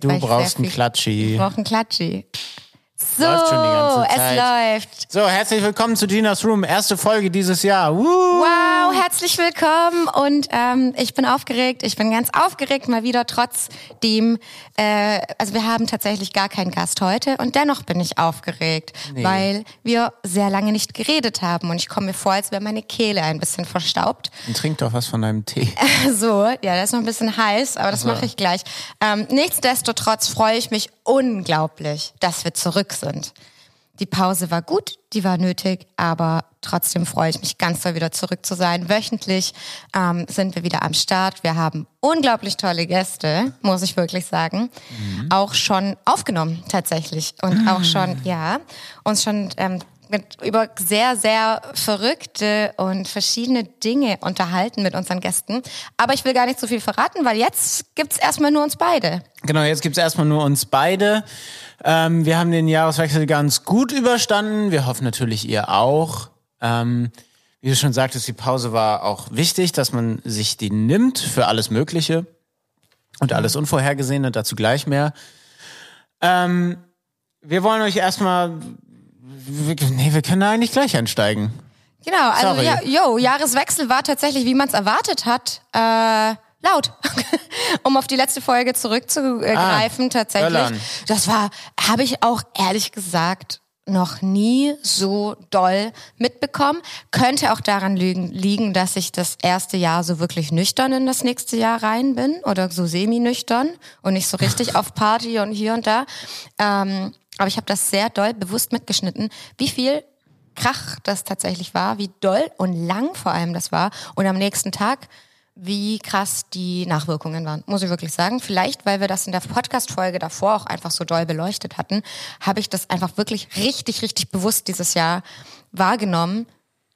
Du brauchst einen Klatschi. Ich brauche einen Klatschi. So, Läuft schon die ganze es Zeit. läuft. So, herzlich willkommen zu Ginas Room, erste Folge dieses Jahr. Woo! Wow, herzlich willkommen und ähm, ich bin aufgeregt. Ich bin ganz aufgeregt mal wieder trotzdem. Äh, also wir haben tatsächlich gar keinen Gast heute und dennoch bin ich aufgeregt, weil wir sehr lange nicht geredet haben und ich komme mir vor, als wäre meine Kehle ein bisschen verstaubt. Und trink doch was von deinem Tee. So, ja, der ist noch ein bisschen heiß, aber das mache ich gleich. Ähm, nichtsdestotrotz freue ich mich unglaublich, dass wir zurück sind. Die Pause war gut, die war nötig, aber trotzdem freue ich mich ganz doll wieder zurück zu sein. Wöchentlich ähm, sind wir wieder am Start. Wir haben unglaublich tolle Gäste, muss ich wirklich sagen. Auch schon aufgenommen tatsächlich und auch schon, ja, uns schon ähm, mit, über sehr, sehr verrückte und verschiedene Dinge unterhalten mit unseren Gästen. Aber ich will gar nicht so viel verraten, weil jetzt gibt's erstmal nur uns beide. Genau, jetzt gibt's erstmal nur uns beide. Ähm, wir haben den Jahreswechsel ganz gut überstanden. Wir hoffen natürlich, ihr auch. Ähm, wie du schon sagtest, die Pause war auch wichtig, dass man sich die nimmt für alles Mögliche und alles Unvorhergesehene, dazu gleich mehr. Ähm, wir wollen euch erstmal, nee, wir können da eigentlich gleich einsteigen. Genau, also Sorry. ja, yo, Jahreswechsel war tatsächlich, wie man es erwartet hat, äh, laut. um auf die letzte Folge zurückzugreifen, tatsächlich. Böllern. Das war, habe ich auch ehrlich gesagt noch nie so doll mitbekommen. Könnte auch daran liegen, liegen, dass ich das erste Jahr so wirklich nüchtern in das nächste Jahr rein bin oder so semi-nüchtern und nicht so richtig auf Party und hier und da. Ähm, aber ich habe das sehr doll bewusst mitgeschnitten, wie viel Krach das tatsächlich war, wie doll und lang vor allem das war und am nächsten Tag, wie krass die Nachwirkungen waren, muss ich wirklich sagen. Vielleicht, weil wir das in der Podcast-Folge davor auch einfach so doll beleuchtet hatten, habe ich das einfach wirklich richtig, richtig bewusst dieses Jahr wahrgenommen,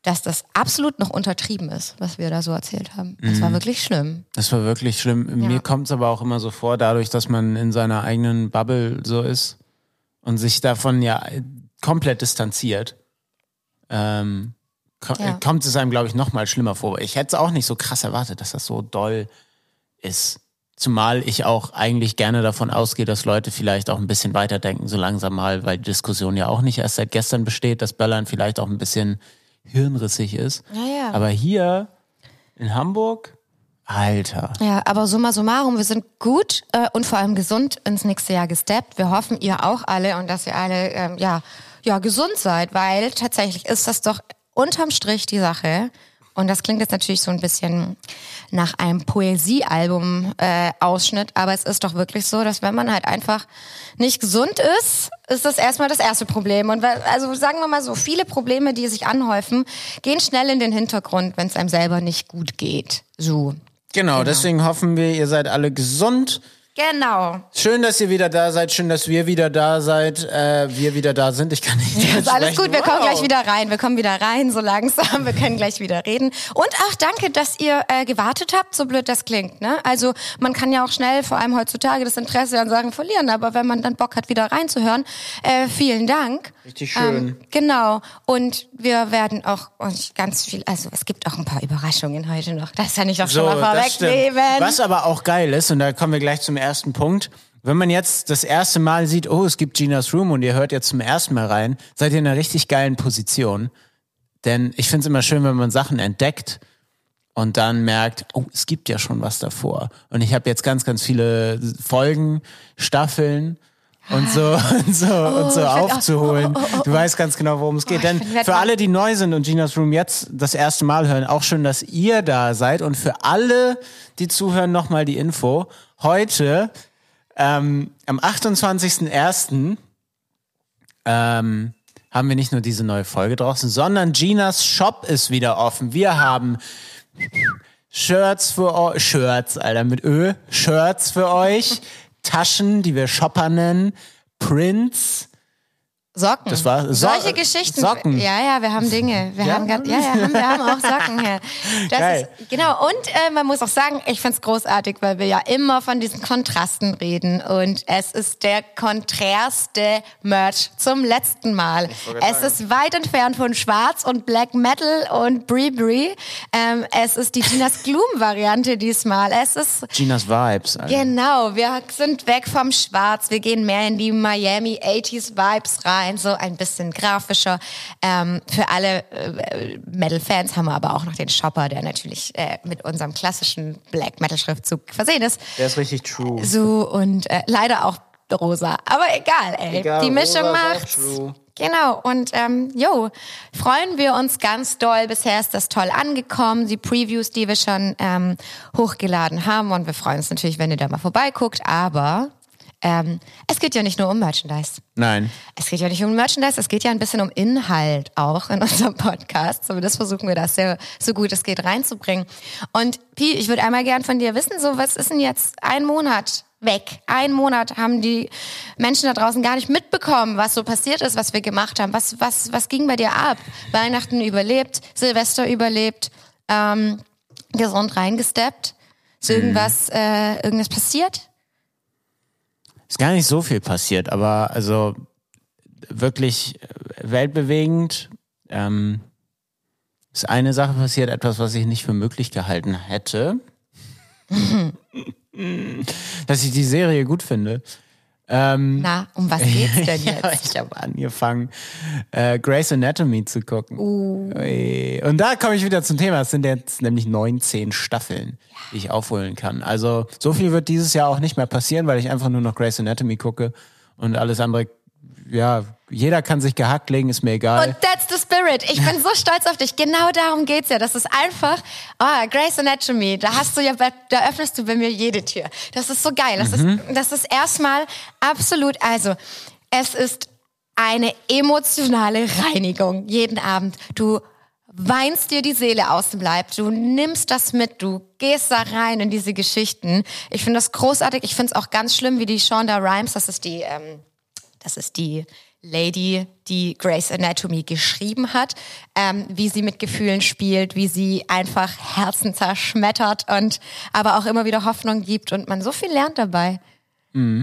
dass das absolut noch untertrieben ist, was wir da so erzählt haben. Das war wirklich schlimm. Das war wirklich schlimm. Mir kommt es aber auch immer so vor, dadurch, dass man in seiner eigenen Bubble so ist und sich davon ja komplett distanziert, ähm, ko Ja. kommt es einem, glaube ich, noch mal schlimmer vor. Ich hätte es auch nicht so krass erwartet, dass das so doll ist. Zumal ich auch eigentlich gerne davon ausgehe, dass Leute vielleicht auch ein bisschen weiterdenken, so langsam mal, weil die Diskussion ja auch nicht erst seit gestern besteht, dass Böllern vielleicht auch ein bisschen hirnrissig ist. Ja, ja. Aber hier in Hamburg, Alter. Ja, aber summa summarum, wir sind gut äh, und vor allem gesund ins nächste Jahr gesteppt. Wir hoffen, ihr auch alle und dass ihr alle ähm, ja, ja gesund seid, weil tatsächlich ist das doch unterm Strich die Sache. Und das klingt jetzt natürlich so ein bisschen nach einem Poesiealbum-Ausschnitt, aber es ist doch wirklich so, dass wenn man halt einfach nicht gesund ist, ist das erstmal das erste Problem. Und also sagen wir mal so, viele Probleme, die sich anhäufen, gehen schnell in den Hintergrund, wenn es einem selber nicht gut geht. So. Genau, deswegen hoffen wir, ihr seid alle gesund. Genau. Schön, dass ihr wieder da seid. Schön, dass wir wieder da seid. Äh, wir wieder da sind. Ich kann nicht. Ist alles gut, wir kommen Wow. gleich wieder rein. Wir kommen wieder rein, so langsam. Wir können gleich wieder reden. Und ach, danke, dass ihr äh, gewartet habt, so blöd das klingt. Ne? Also man kann ja auch schnell, vor allem heutzutage, das Interesse an Sachen verlieren. Aber wenn man dann Bock hat, wieder reinzuhören, äh, vielen Dank. Richtig schön. Ähm, genau. Und wir werden auch euch ganz viel, also es gibt auch ein paar Überraschungen heute noch. Das kann ich doch schon mal vorwegnehmen. Was aber auch geil ist, und da kommen wir gleich zum ersten Punkt. Wenn man jetzt das erste Mal sieht, oh, es gibt Ginas Room und ihr hört jetzt zum ersten Mal rein, seid ihr in einer richtig geilen Position. Denn ich finde es immer schön, wenn man Sachen entdeckt und dann merkt, oh, es gibt ja schon was davor. Und ich habe jetzt ganz, ganz viele Folgen, Staffeln und so und so und so ich werd auch- aufzuholen. Du weißt ganz genau, worum es geht. ich Denn für alle, die neu sind und Ginas Room jetzt das erste Mal hören, auch schön, dass ihr da seid. Und für alle, die zuhören, nochmal die Info. Heute, ähm, am 28.01., ähm, haben wir nicht nur diese neue Folge draußen, sondern Ginas Shop ist wieder offen. Wir haben Shirts für euch, Shirts, Alter, mit Ö, Shirts für euch, Taschen, die wir Shopper nennen, Prints, Socken. Das war so Solche Geschichten. Socken. Ja, ja, wir haben Dinge. Wir Ja? haben ganz, ja, ja, haben, wir haben auch Socken hier. Das Geil. ist, genau. Und äh, man muss auch sagen, ich find's großartig, weil wir ja immer von diesen Kontrasten reden. Und es ist der konträrste Merch zum letzten Mal. Es ist weit entfernt von Schwarz und Black Metal und Brie Brie. Ähm, es ist die Ginas Gloom-Variante diesmal. Es ist Ginas Vibes. Alter. Genau, wir sind weg vom Schwarz, wir gehen mehr in die Miami 80s Vibes rein, so ein bisschen grafischer. Ähm, für alle äh, Metal-Fans haben wir aber auch noch den Shopper, der natürlich äh, mit unserem klassischen Black Metal-Schriftzug versehen ist. Der ist richtig true. So und äh, leider auch rosa. Aber egal, ey. Egal, die Mischung macht's. true. Genau, und ähm, jo, freuen wir uns ganz doll. Bisher ist das toll angekommen, die Previews, die wir schon ähm, hochgeladen haben. Und wir freuen uns natürlich, wenn ihr da mal vorbeiguckt. Aber ähm, es geht ja nicht nur um Merchandise. Nein. Es geht ja nicht um Merchandise, es geht ja ein bisschen um Inhalt auch in unserem Podcast. So, das versuchen wir das sehr, so gut es geht reinzubringen. Und Pi, ich würde einmal gern von dir wissen, so was ist denn jetzt ein Monat weg? Ein Monat haben die Menschen da draußen gar nicht mitbekommen, was so passiert ist, was wir gemacht haben. Was, was, was ging bei dir ab? Weihnachten überlebt, Silvester überlebt, ähm, gesund reingesteppt. Ist irgendwas, äh, irgendwas passiert? Ist gar nicht so viel passiert, aber also wirklich weltbewegend. Ähm, ist eine Sache passiert, etwas, was ich nicht für möglich gehalten hätte. Dass ich die Serie gut finde. Ähm, Na, um was geht's denn ja, jetzt? ich habe angefangen, äh, Grey's Anatomy zu gucken. Uh. Und da komme ich wieder zum Thema. Es sind jetzt nämlich 19 Staffeln, die ich aufholen kann. Also so viel wird dieses Jahr auch nicht mehr passieren, weil ich einfach nur noch Grey's Anatomy gucke und alles andere, ja, jeder kann sich gehackt legen, ist mir egal. Und that's the spirit. Ich bin so stolz auf dich. Genau darum geht's ja. Das ist einfach, oh, Grace Anatomy, da hast du ja, da öffnest du bei mir jede Tür. Das ist so geil. Das ist, das ist erstmal absolut, also, es ist eine emotionale Reinigung jeden Abend. Du weinst dir die Seele aus dem Leib, du nimmst das mit, du gehst da rein in diese Geschichten. Ich finde das großartig. Ich finde es auch ganz schlimm, wie die Shonda Rhimes, das ist die, ähm, das ist die Lady, die Grace Anatomy geschrieben hat, ähm, wie sie mit Gefühlen spielt, wie sie einfach Herzen zerschmettert und aber auch immer wieder Hoffnung gibt und man so viel lernt dabei.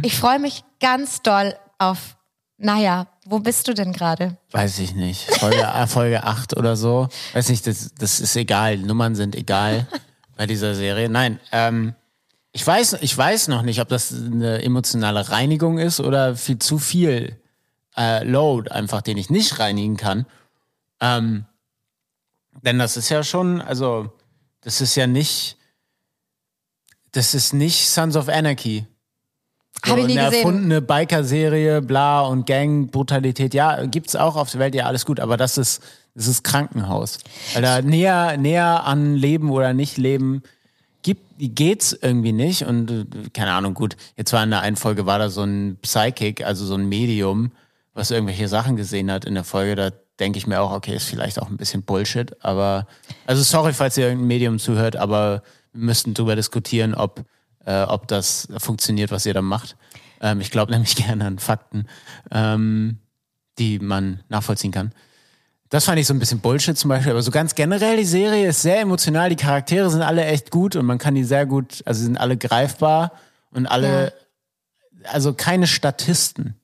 Ich freue mich ganz doll auf, naja, wo bist du denn gerade? Weiß ich nicht. Folge, äh, Folge 8 oder so. Weiß nicht, das, das ist egal. Nummern sind egal bei dieser Serie. Nein, ähm, ich weiß, ich weiß noch nicht, ob das eine emotionale Reinigung ist oder viel zu viel äh, Load, einfach den ich nicht reinigen kann. Ähm, denn das ist ja schon, also, das ist ja nicht, das ist nicht Sons of Anarchy. Hab ich nie eine gesehen. erfundene Biker-Serie, bla und Gang, Brutalität, ja, gibt's auch auf der Welt, ja, alles gut, aber das ist, das ist Krankenhaus. Da näher, näher an Leben oder nicht Leben gibt, geht's irgendwie nicht und keine Ahnung, gut, jetzt war in der einen Folge war da so ein Psychic, also so ein Medium, was irgendwelche Sachen gesehen hat in der Folge, da denke ich mir auch, okay, ist vielleicht auch ein bisschen Bullshit, aber, also sorry, falls ihr irgendein Medium zuhört, aber wir müssten drüber diskutieren, ob, äh, ob das funktioniert, was ihr da macht. Ähm, ich glaube nämlich gerne an Fakten, ähm, die man nachvollziehen kann. Das fand ich so ein bisschen Bullshit zum Beispiel, aber so ganz generell, die Serie ist sehr emotional, die Charaktere sind alle echt gut und man kann die sehr gut, also sie sind alle greifbar und alle, also keine Statisten.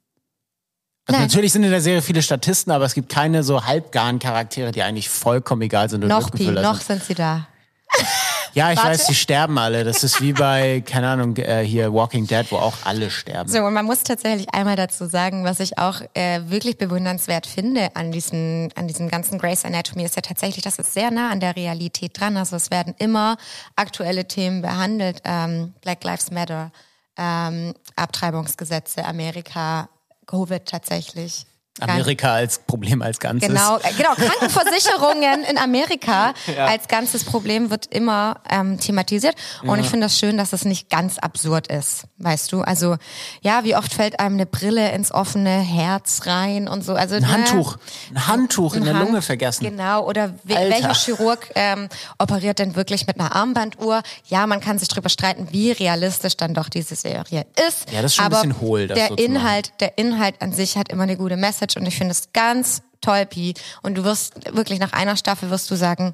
Also Nein. natürlich sind in der Serie viele Statisten, aber es gibt keine so halbgaren Charaktere, die eigentlich vollkommen egal sind und Noch, Pi, noch sind sie da. Ja, ich Warte. weiß, die sterben alle. Das ist wie bei, keine Ahnung, äh, hier Walking Dead, wo auch alle sterben. So, und man muss tatsächlich einmal dazu sagen, was ich auch äh, wirklich bewundernswert finde an diesen, an diesem ganzen Grace Anatomy, ist ja tatsächlich, das ist sehr nah an der Realität dran. Also es werden immer aktuelle Themen behandelt. Ähm, Black Lives Matter, ähm, Abtreibungsgesetze, Amerika, Covid tatsächlich. Amerika als Problem als Ganzes. Genau, äh, genau. Krankenversicherungen in Amerika als ganzes Problem wird immer ähm, thematisiert. Und ich finde das schön, dass es nicht ganz absurd ist, weißt du? Also ja, wie oft fällt einem eine Brille ins offene Herz rein und so. Also Ein Handtuch. Ein Handtuch in der Hand- Lunge vergessen. Genau, oder we Alter. welcher Chirurg ähm, operiert denn wirklich mit einer Armbanduhr? Ja, man kann sich drüber streiten, wie realistisch dann doch diese Serie ist. Ja, das ist schon ein aber bisschen hohl, das der so. Inhalt, der Inhalt an sich hat immer eine gute Message Message und ich finde es ganz toll, Pi. Und du wirst wirklich nach einer Staffel wirst du sagen,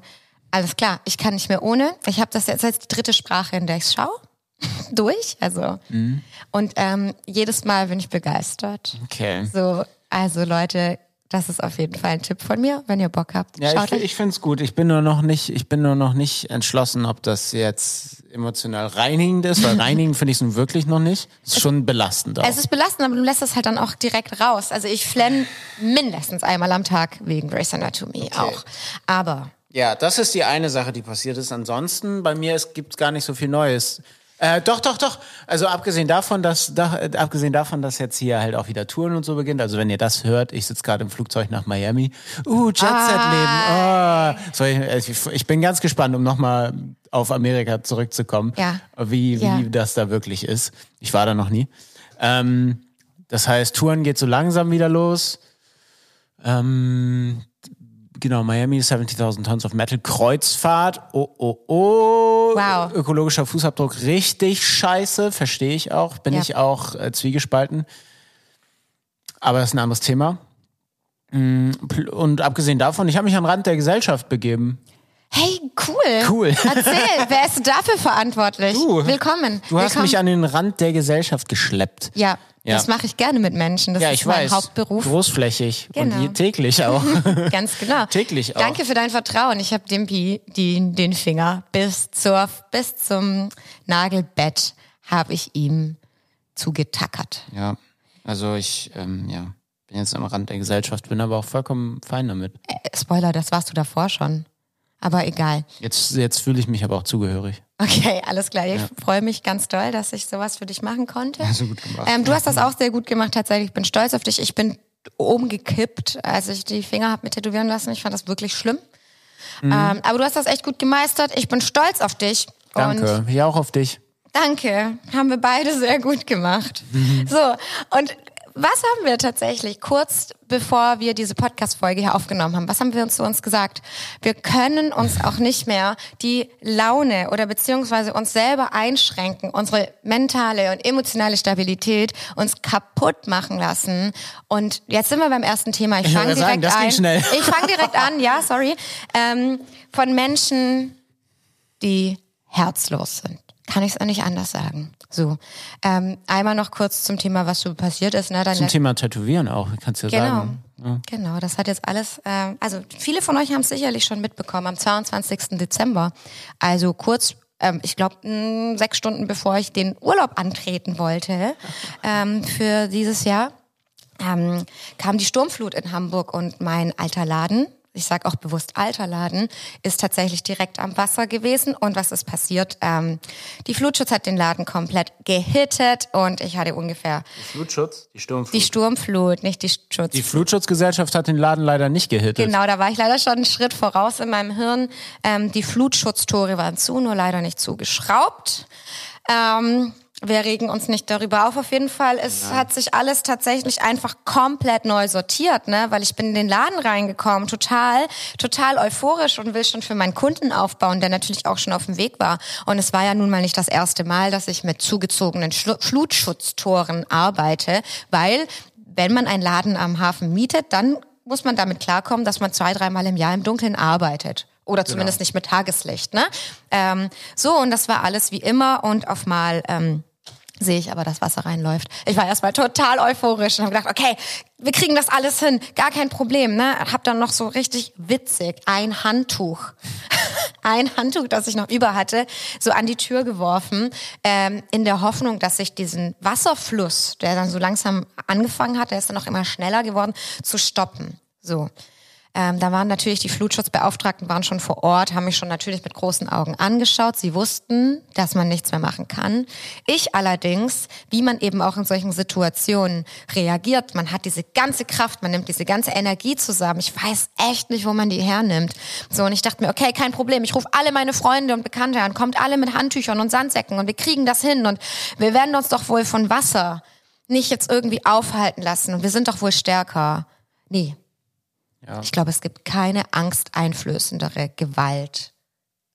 alles klar, ich kann nicht mehr ohne. Ich habe das jetzt als die dritte Sprache, in der ich schaue. Durch, also. Mhm. Und ähm, jedes Mal bin ich begeistert. Okay. So, also Leute, das ist auf jeden Fall ein Tipp von mir, wenn ihr Bock habt. Ja, Schaut ich, ich finde es gut. Ich bin nur noch nicht, ich bin nur noch nicht entschlossen, ob das jetzt emotional reinigend ist, weil reinigend finde ich es nun wirklich noch nicht. Es ist schon belastend auch. Es ist belastend, aber du lässt es halt dann auch direkt raus. Also ich flenn mindestens einmal am Tag wegen Grey's Anatomy auch. Aber Ja, das ist die eine Sache, die passiert ist. Ansonsten, bei mir gibt es gar nicht so viel Neues. Äh, doch, doch, doch. Also abgesehen davon, dass da, äh, abgesehen davon, dass jetzt hier halt auch wieder Touren und so beginnt. Also wenn ihr das hört, ich sitze gerade im Flugzeug nach Miami. Uh, Jet Set Leben. Oh. So, ich, ich, ich bin ganz gespannt, um nochmal auf Amerika zurückzukommen. Ja. Wie, wie Ja. das da wirklich ist. Ich war da noch nie. Ähm, das heißt, Touren geht so langsam wieder los. Ähm, genau, Miami 70.000 Tons of Metal Kreuzfahrt. Oh, oh, oh. Wow. Ökologischer Fußabdruck richtig scheiße, verstehe ich auch. Bin Ja. ich auch äh, zwiegespalten. Aber das ist ein anderes Thema. Mm, Und abgesehen davon, ich habe mich an den Rand der Gesellschaft begeben. hey, cool. Cool. Erzähl, wer ist dafür verantwortlich? Du. Willkommen. Du hast Willkommen. mich an den Rand der Gesellschaft geschleppt. Ja, Ja. das mache ich gerne mit Menschen. Das Ja, ist ich mein weiß. Hauptberuf. Großflächig. Genau. Und täglich auch. Ganz genau. Täglich auch. Danke für dein Vertrauen. Ich habe dem Pi die, den Finger bis zur bis zum Nagelbett habe ich ihm zugetackert. Ja, also ich, ähm, ja, bin jetzt am Rand der Gesellschaft, bin aber auch vollkommen fein damit. Äh, Spoiler, das warst du davor schon. Aber egal. Jetzt, jetzt fühle ich mich aber auch zugehörig. Okay, alles klar. Ich freue mich ganz doll, dass ich sowas für dich machen konnte. Du gut gemacht. Ähm, du hast das auch sehr gut gemacht, tatsächlich. Ich bin stolz auf dich. Ich bin umgekippt, als ich die Finger habe mit tätowieren lassen. Ich fand das wirklich schlimm. Mhm. Ähm, aber du hast das echt gut gemeistert. Ich bin stolz auf dich. Und Danke. Ja, auch auf dich. Danke, haben wir beide sehr gut gemacht. So, und was haben wir tatsächlich kurz bevor wir diese Podcast-Folge hier aufgenommen haben? Was haben wir uns zu uns gesagt? Wir können uns auch nicht mehr die Laune oder beziehungsweise uns selber einschränken, unsere mentale und emotionale Stabilität uns kaputt machen lassen. Und jetzt sind wir beim ersten Thema. Ich fange direkt sagen, ein. schnell. Ich fange direkt an, ja, sorry. Ähm, von Menschen, die herzlos sind. Kann ich es auch nicht anders sagen. So, ähm, einmal noch kurz zum Thema, was so passiert ist. Ne? Deine, Zum Thema Tätowieren auch, kannst du ja genau, sagen. genau. Das hat jetzt alles. Ähm, also viele von euch haben es sicherlich schon mitbekommen am 22. Dezember. Also kurz. Ähm, ich glaube, sechs Stunden bevor ich den Urlaub antreten wollte ähm, für dieses Jahr, ähm, kam die Sturmflut in Hamburg und mein alter Laden, ich sage auch bewusst alter Laden, ist tatsächlich direkt am Wasser gewesen. Und was ist passiert? Ähm, die Flutschutz hat den Laden komplett gehittet und ich hatte ungefähr Flutschutz, die Sturmflut. die Sturmflut, nicht die Schutz. Die Flutschutzgesellschaft hat den Laden leider nicht gehittet. Genau, da war ich leider schon einen Schritt voraus in meinem Hirn. Ähm, die Flutschutztore waren zu, nur leider nicht zugeschraubt. Ähm, wir regen uns nicht darüber auf. Auf jeden Fall, es hat sich alles tatsächlich einfach komplett neu sortiert, ne? Weil ich bin in den Laden reingekommen, total, total euphorisch und will schon für meinen Kunden aufbauen, der natürlich auch schon auf dem Weg war. Und es war ja nun mal nicht das erste Mal, dass ich mit zugezogenen Schlu Flutschutztoren arbeite, weil wenn man einen Laden am Hafen mietet, dann muss man damit klarkommen, dass man zwei, dreimal im Jahr im Dunkeln arbeitet. Oder zumindest nicht mit Tageslicht. Ne? Ähm, so, und das war alles wie immer und auf mal ähm, sehe ich aber, dass Wasser reinläuft. Ich war erstmal total euphorisch und habe gedacht, okay, wir kriegen das alles hin, gar kein Problem. Ne? Hab dann noch so richtig witzig ein Handtuch, ein Handtuch, das ich noch über hatte, so an die Tür geworfen, ähm, in der Hoffnung, dass ich diesen Wasserfluss, der dann so langsam angefangen hat, der ist dann noch immer schneller geworden, zu stoppen. So. Ähm, da waren natürlich die Flutschutzbeauftragten waren schon vor Ort, haben mich schon natürlich mit großen Augen angeschaut. Sie wussten, dass man nichts mehr machen kann. Ich allerdings, wie man eben auch in solchen Situationen reagiert, man hat diese ganze Kraft, man nimmt diese ganze Energie zusammen. Ich weiß echt nicht, wo man die hernimmt. So und ich dachte mir, okay, kein Problem. Ich rufe alle meine Freunde und Bekannte an, kommt alle mit Handtüchern und Sandsäcken und wir kriegen das hin und wir werden uns doch wohl von Wasser nicht jetzt irgendwie aufhalten lassen und wir sind doch wohl stärker. Nee, Ja. ich glaube, es gibt keine angsteinflößendere Gewalt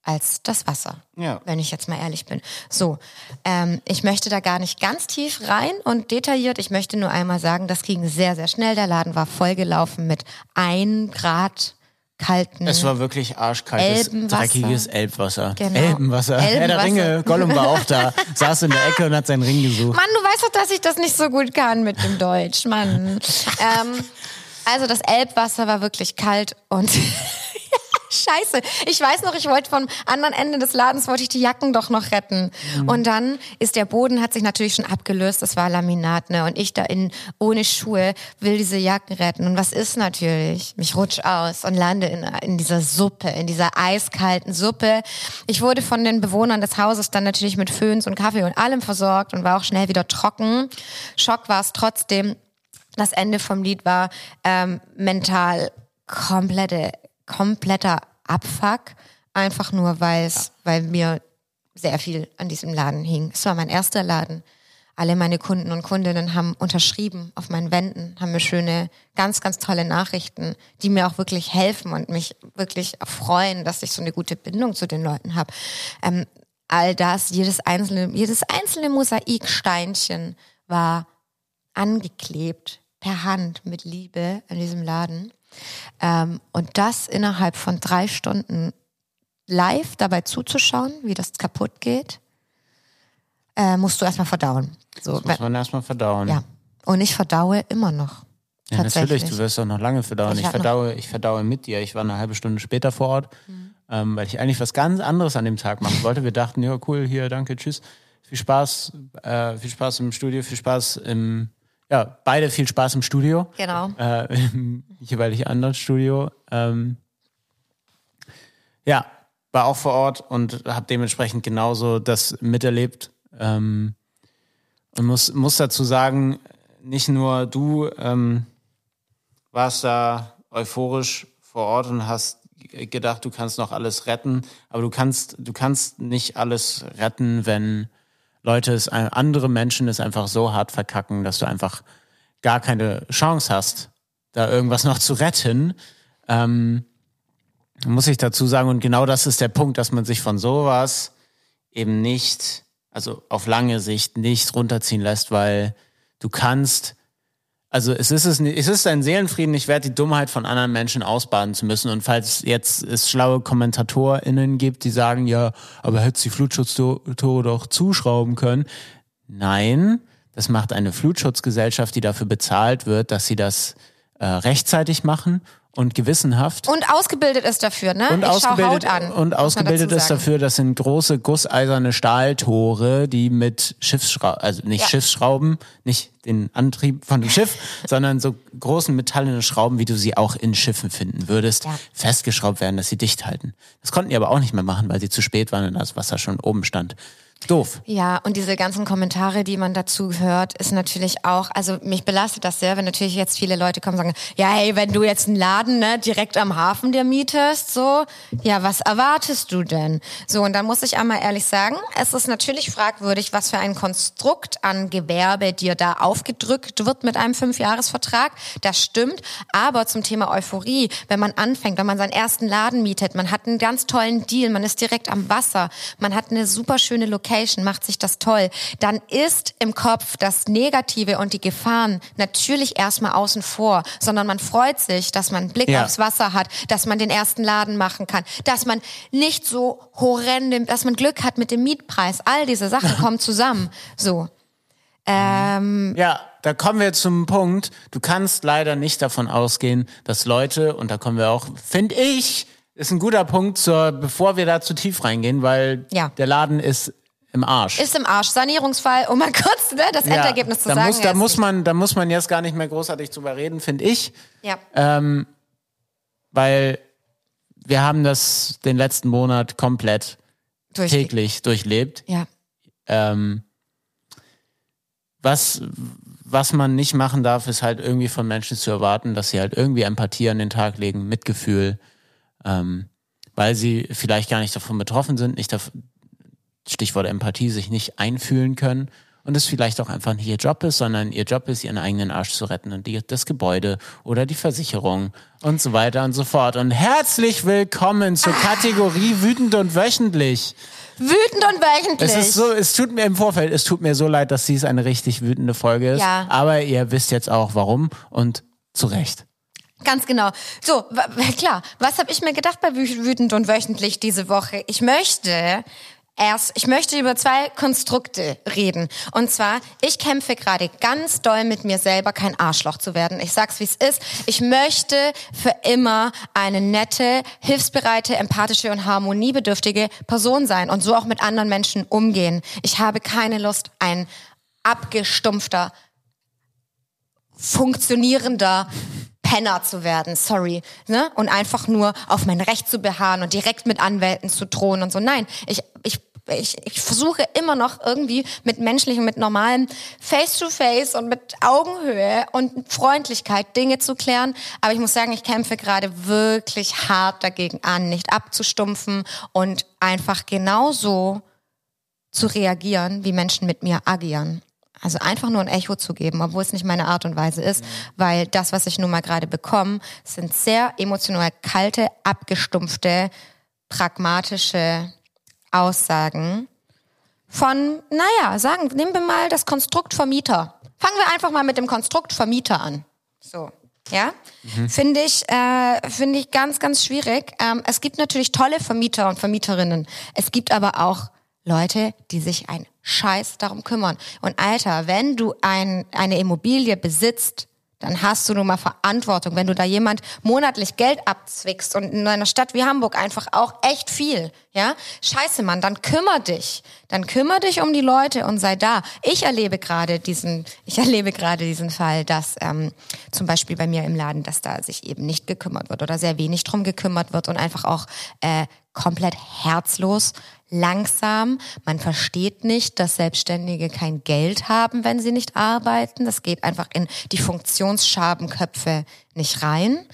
als das Wasser. Ja. Wenn ich jetzt mal ehrlich bin. So, ähm, ich möchte da gar nicht ganz tief rein und detailliert. Ich möchte nur einmal sagen, das ging sehr, sehr schnell. Der Laden war vollgelaufen mit ein Grad kalten. Es war wirklich arschkaltes, Elbenwasser. dreckiges Elbwasser. Genau. Elbenwasser. Herr der Elbenwasser. Ringe, Gollum war auch da, saß in der Ecke und hat seinen Ring gesucht. Mann, du weißt doch, dass ich das nicht so gut kann mit dem Deutsch, Mann. ähm, also das Elbwasser war wirklich kalt und Scheiße. Ich weiß noch, ich wollte vom anderen Ende des Ladens wollte ich die Jacken doch noch retten. Und dann ist der Boden hat sich natürlich schon abgelöst. Das war Laminat, ne? Und ich da in ohne Schuhe will diese Jacken retten. Und was ist natürlich? Mich rutsch aus und lande in, in dieser Suppe, in dieser eiskalten Suppe. Ich wurde von den Bewohnern des Hauses dann natürlich mit Föhns und Kaffee und allem versorgt und war auch schnell wieder trocken. Schock war es trotzdem. Das Ende vom Lied war ähm, mental komplette, kompletter Abfuck. Einfach nur, weil es, weil mir sehr viel an diesem Laden hing. Es war mein erster Laden. Alle meine Kunden und Kundinnen haben unterschrieben auf meinen Wänden, haben mir schöne, ganz, ganz tolle Nachrichten, die mir auch wirklich helfen und mich wirklich freuen, dass ich so eine gute Bindung zu den Leuten habe. Ähm, all das, jedes einzelne, jedes einzelne Mosaiksteinchen war angeklebt per Hand mit Liebe in diesem Laden. Ähm, und das innerhalb von drei Stunden live dabei zuzuschauen, wie das kaputt geht, äh, musst du erstmal verdauen. So, Muss man erstmal verdauen. ja. Und ich verdaue immer noch. Ja, natürlich, du wirst doch noch lange verdauen. Ich Ich, verdaue, ich verdaue mit dir. Ich war eine halbe Stunde später vor Ort, ähm, weil ich eigentlich was ganz anderes an dem Tag machen wollte. Wir dachten, ja cool, hier, danke, tschüss. Viel Spaß, äh, viel Spaß im Studio, viel Spaß im, ja, beide viel Spaß im Studio. Genau. Äh, Im jeweilig anderen Studio. Ähm, ja, war auch vor Ort und habe dementsprechend genauso das miterlebt. Ähm, und muss, muss dazu sagen, nicht nur du ähm, warst da euphorisch vor Ort und hast gedacht, du kannst noch alles retten, aber du kannst, du kannst nicht alles retten, wenn Leute es, andere Menschen es einfach so hart verkacken, dass du einfach gar keine Chance hast, da irgendwas noch zu retten. Ähm, muss ich dazu sagen, und genau das ist der Punkt, dass man sich von sowas eben nicht, also auf lange Sicht nicht runterziehen lässt, weil du kannst, also es ist es, es ist dein Seelenfrieden nicht wert, die Dummheit von anderen Menschen ausbaden zu müssen. Und falls jetzt es schlaue KommentatorInnen gibt, die sagen, ja, aber hättest die Flutschutztore doch zuschrauben können. Nein, das macht eine Flutschutzgesellschaft, die dafür bezahlt wird, dass sie das äh, rechtzeitig machen und gewissenhaft. Und ausgebildet ist dafür, ne? Und ich ausgebildet, an. und ausgebildet ist dafür, das sind große gusseiserne Stahltore, die mit Schiffsschrauben, also nicht Ja. Schiffsschrauben, nicht den Antrieb von dem Schiff, sondern so großen metallenen Schrauben, wie du sie auch in Schiffen finden würdest, Ja. festgeschraubt werden, dass sie dicht halten. Das konnten die aber auch nicht mehr machen, weil sie zu spät waren und das Wasser schon oben stand. Doof. Ja, und diese ganzen Kommentare, die man dazu hört, ist natürlich auch, also mich belastet das sehr, wenn natürlich jetzt viele Leute kommen und sagen, ja, hey, wenn du jetzt einen Laden ne, direkt am Hafen dir mietest, so, ja, was erwartest du denn? So, und da muss ich einmal ehrlich sagen, es ist natürlich fragwürdig, was für ein Konstrukt an Gewerbe dir da aufgedrückt wird mit einem Fünfjahresvertrag. Das stimmt, aber zum Thema Euphorie, wenn man anfängt, wenn man seinen ersten Laden mietet, man hat einen ganz tollen Deal, man ist direkt am Wasser, man hat eine super schöne Location, macht sich das toll, dann ist im Kopf das Negative und die Gefahren natürlich erstmal außen vor, sondern man freut sich, dass man einen Blick Ja. aufs Wasser hat, dass man den ersten Laden machen kann, dass man nicht so horrende, dass man Glück hat mit dem Mietpreis. All diese Sachen kommen zusammen. So. Ähm, Ja, da kommen wir zum Punkt. Du kannst leider nicht davon ausgehen, dass Leute, und da kommen wir auch, finde ich, ist ein guter Punkt, zur, bevor wir da zu tief reingehen, weil Ja. der Laden ist im Arsch. ist im Arsch. Sanierungsfall, um mal kurz ne, das Endergebnis zu da sagen. Muss, da, muss nicht- man, da muss man jetzt gar nicht mehr großartig drüber reden, finde ich. ja. Weil wir haben das den letzten Monat komplett durch täglich durchlebt. Ja. Ähm, was, was man nicht machen darf, ist halt irgendwie von Menschen zu erwarten, dass sie halt irgendwie Empathie an den Tag legen, Mitgefühl, ähm, weil sie vielleicht gar nicht davon betroffen sind, nicht davon, Stichwort Empathie, sich nicht einfühlen können und es vielleicht auch einfach nicht ihr Job ist, sondern ihr Job ist, ihren eigenen Arsch zu retten und die, das Gebäude oder die Versicherung und so weiter und so fort. Und herzlich willkommen zur Kategorie wütend und wöchentlich. Wütend und wöchentlich. Es ist so, es tut mir im Vorfeld, es tut mir so leid, dass dies eine richtig wütende Folge ist. Ja. Aber ihr wisst jetzt auch warum und zu Recht. Ganz genau. So, klar. Was habe ich mir gedacht bei Wü- wütend und wöchentlich diese Woche? Ich möchte erst, ich möchte über zwei Konstrukte reden. Und zwar, ich kämpfe gerade ganz doll mit mir selber, kein Arschloch zu werden. Ich sag's, wie es ist. Ich möchte für immer eine nette, hilfsbereite, empathische und harmoniebedürftige Person sein und so auch mit anderen Menschen umgehen. Ich habe keine Lust, ein abgestumpfter, funktionierender Penner zu werden, sorry, ne? Und einfach nur auf mein Recht zu beharren und direkt mit Anwälten zu drohen und so. Nein, ich, ich, ich, ich versuche immer noch irgendwie mit menschlichem, mit normalem Face-to-Face und mit Augenhöhe und Freundlichkeit Dinge zu klären. Aber ich muss sagen, ich kämpfe gerade wirklich hart dagegen an, nicht abzustumpfen und einfach genauso zu reagieren, wie Menschen mit mir agieren. Also einfach nur ein Echo zu geben, obwohl es nicht meine Art und Weise ist, weil das, was ich nun mal gerade bekomme, sind sehr emotional kalte, abgestumpfte, pragmatische Aussagen von, naja, sagen, nehmen wir mal das Konstrukt Vermieter. Fangen wir einfach mal mit dem Konstrukt Vermieter an. So. Ja, finde ich, äh, finde ich ganz, ganz schwierig. Ähm, es gibt natürlich tolle Vermieter und Vermieterinnen. Es gibt aber auch Leute, die sich ein Scheiß darum kümmern. Und Alter, wenn du ein, eine Immobilie besitzt, dann hast du nun mal Verantwortung. Wenn du da jemand monatlich Geld abzwickst und in einer Stadt wie Hamburg einfach auch echt viel, ja, scheiße Mann, dann kümmer dich. Dann kümmer dich um die Leute und sei da. Ich erlebe gerade diesen, ich erlebe gerade diesen Fall, dass ähm, zum Beispiel bei mir im Laden, dass da sich eben nicht gekümmert wird oder sehr wenig drum gekümmert wird und einfach auch äh, komplett herzlos, langsam. Man versteht nicht, dass Selbstständige kein Geld haben, wenn sie nicht arbeiten. Das geht einfach in die Funktionsschabenköpfe nicht rein,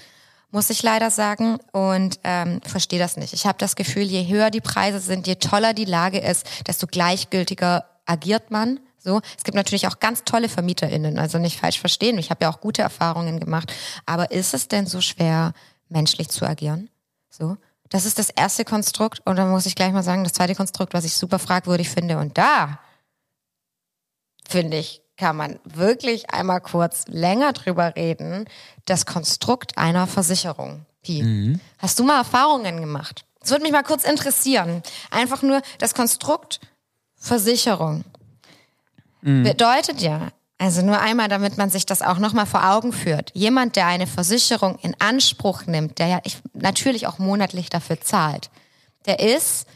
muss ich leider sagen. Und ähm, verstehe das nicht. Ich habe das Gefühl, je höher die Preise sind, je toller die Lage ist, desto gleichgültiger agiert man. So, es gibt natürlich auch ganz tolle VermieterInnen, also nicht falsch verstehen. Ich habe ja auch gute Erfahrungen gemacht. Aber ist es denn so schwer, menschlich zu agieren? So, das ist das erste Konstrukt. Und dann muss ich gleich mal sagen, das zweite Konstrukt, was ich super fragwürdig finde. Und da, finde ich, kann man wirklich einmal kurz länger drüber reden. Das Konstrukt einer Versicherung. Pi. Hast du mal Erfahrungen gemacht? Das würde mich mal kurz interessieren. Einfach nur das Konstrukt Versicherung. Bedeutet ja, also nur einmal, damit man sich das auch nochmal vor Augen führt. Jemand, der eine Versicherung in Anspruch nimmt, der ja ich, natürlich auch monatlich dafür zahlt, der ist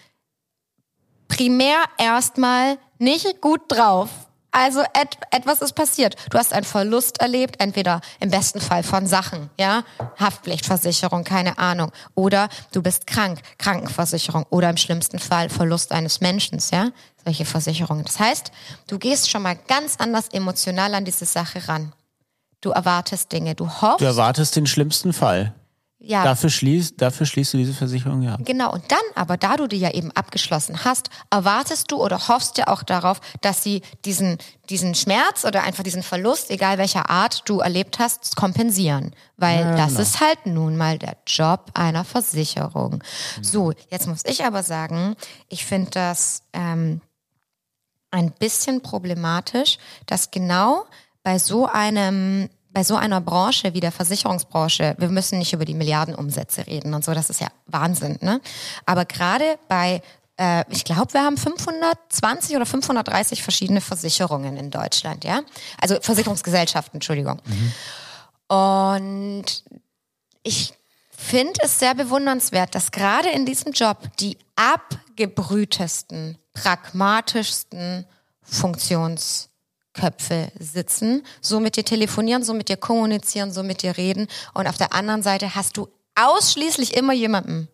primär erstmal nicht gut drauf. Also et, etwas ist passiert. Du hast einen Verlust erlebt, entweder im besten Fall von Sachen, ja, Haftpflichtversicherung, keine Ahnung, oder du bist krank, Krankenversicherung, oder im schlimmsten Fall Verlust eines Menschen, ja, solche Versicherungen. Das heißt, du gehst schon mal ganz anders emotional an diese Sache ran. Du erwartest Dinge, du hoffst, Du erwartest den schlimmsten Fall. Ja, Dafür schließt, dafür schließt du diese Versicherung ja. Genau, und dann aber, da du die ja eben abgeschlossen hast, erwartest du oder hoffst ja auch darauf, dass sie diesen, diesen Schmerz oder einfach diesen Verlust, egal welcher Art du erlebt hast, kompensieren. Weil Ja, das genau. ist halt nun mal der Job einer Versicherung. So, jetzt muss ich aber sagen, ich finde das ähm, ein bisschen problematisch, dass genau bei so einem bei so einer Branche wie der Versicherungsbranche, wir müssen nicht über die Milliardenumsätze reden und so, das ist ja Wahnsinn, ne? Aber gerade bei äh, ich glaube, wir haben 520 oder 530 verschiedene Versicherungen in Deutschland, ja? Also Versicherungsgesellschaften, Entschuldigung. Und ich finde es sehr bewundernswert, dass gerade in diesem Job die abgebrühtesten, pragmatischsten Funktionsköpfe sitzen, so mit dir telefonieren, so mit dir kommunizieren, so mit dir reden. Und auf der anderen Seite hast du ausschließlich immer jemanden,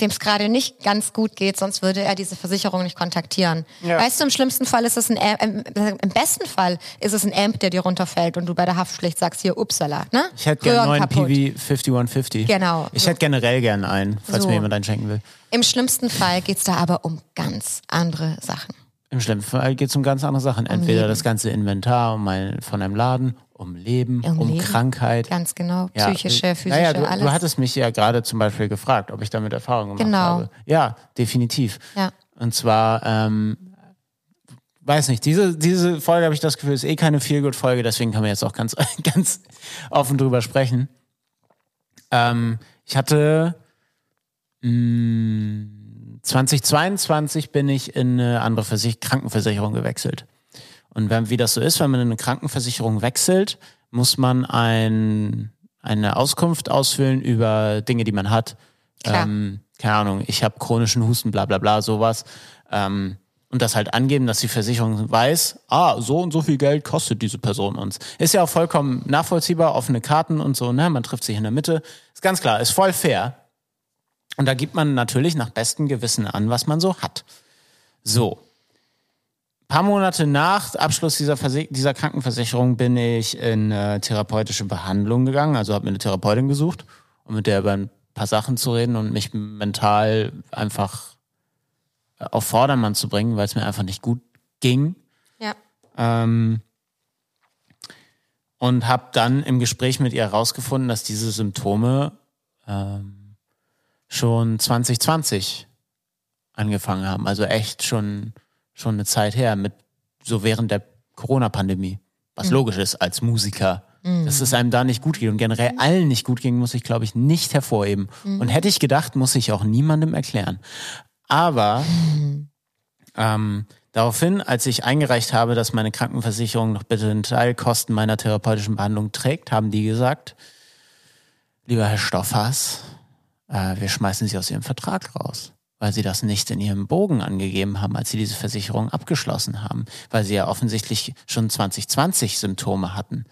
dem es gerade nicht ganz gut geht, sonst würde er diese Versicherung nicht kontaktieren. Ja. Weißt du, im schlimmsten Fall ist es ein, Am- im, im besten Fall ist es ein Amp, der dir runterfällt und du bei der Haftpflicht sagst, hier, upsala, ne? Ich hätte gerne einen neuen kaputt. PV 5150. Genau. Ich So. hätte generell gerne einen, falls So. mir jemand einen schenken will. Im schlimmsten Fall geht's da aber um ganz andere Sachen. Im schlimmsten Fall geht es um ganz andere Sachen. Entweder Leben. das ganze Inventar um ein, von einem Laden, um Leben, Um um, Leben. Krankheit. Ganz genau. Ja, Psychische, äh, physische, naja, du, alles. du hattest mich ja gerade zum Beispiel gefragt, ob ich damit Erfahrung gemacht Genau. habe. Ja, definitiv. ja. Und zwar, ähm, weiß nicht, diese, diese Folge habe ich das Gefühl, ist eh keine Feelgood-Folge, deswegen kann man jetzt auch ganz, ganz offen drüber sprechen. Ähm, ich hatte mh, 2022 bin ich in eine andere Versich Krankenversicherung gewechselt. Und wenn, wie das so ist, wenn man in eine Krankenversicherung wechselt, muss man ein, eine Auskunft ausfüllen über Dinge, die man hat. Klar. Ähm, keine Ahnung, ich habe chronischen Husten, bla bla bla, sowas. Ähm, und das halt angeben, dass die Versicherung weiß, ah, so und so viel Geld kostet diese Person uns. Ist ja auch vollkommen nachvollziehbar, offene Karten und so, ne? Man trifft sich in der Mitte. Ist ganz klar, ist voll fair. Und da gibt man natürlich nach bestem Gewissen an, was man so hat. So. Ein paar Monate nach Abschluss dieser, Versi dieser Krankenversicherung bin ich in äh, therapeutische Behandlung gegangen, also habe mir eine Therapeutin gesucht, um mit der über ein paar Sachen zu reden und mich mental einfach äh, auf Vordermann zu bringen, weil es mir einfach nicht gut ging. ja. Ähm, und habe dann im Gespräch mit ihr herausgefunden, dass diese Symptome ähm, schon 2020 angefangen haben. Also echt schon, schon eine Zeit her, mit so während der Corona-Pandemie. Was logisch ist als Musiker. Dass es einem da nicht gut geht und generell allen nicht gut ging, muss ich, glaube ich, nicht hervorheben. Und hätte ich gedacht, muss ich auch niemandem erklären. Aber ähm, daraufhin, als ich eingereicht habe, dass meine Krankenversicherung noch bitte einen Teil Kosten meiner therapeutischen Behandlung trägt, haben die gesagt, lieber Herr Stoffhaas, äh, wir schmeißen Sie aus Ihrem Vertrag raus, weil Sie das nicht in Ihrem Bogen angegeben haben, als Sie diese Versicherung abgeschlossen haben, weil Sie ja offensichtlich schon 2020 Symptome hatten.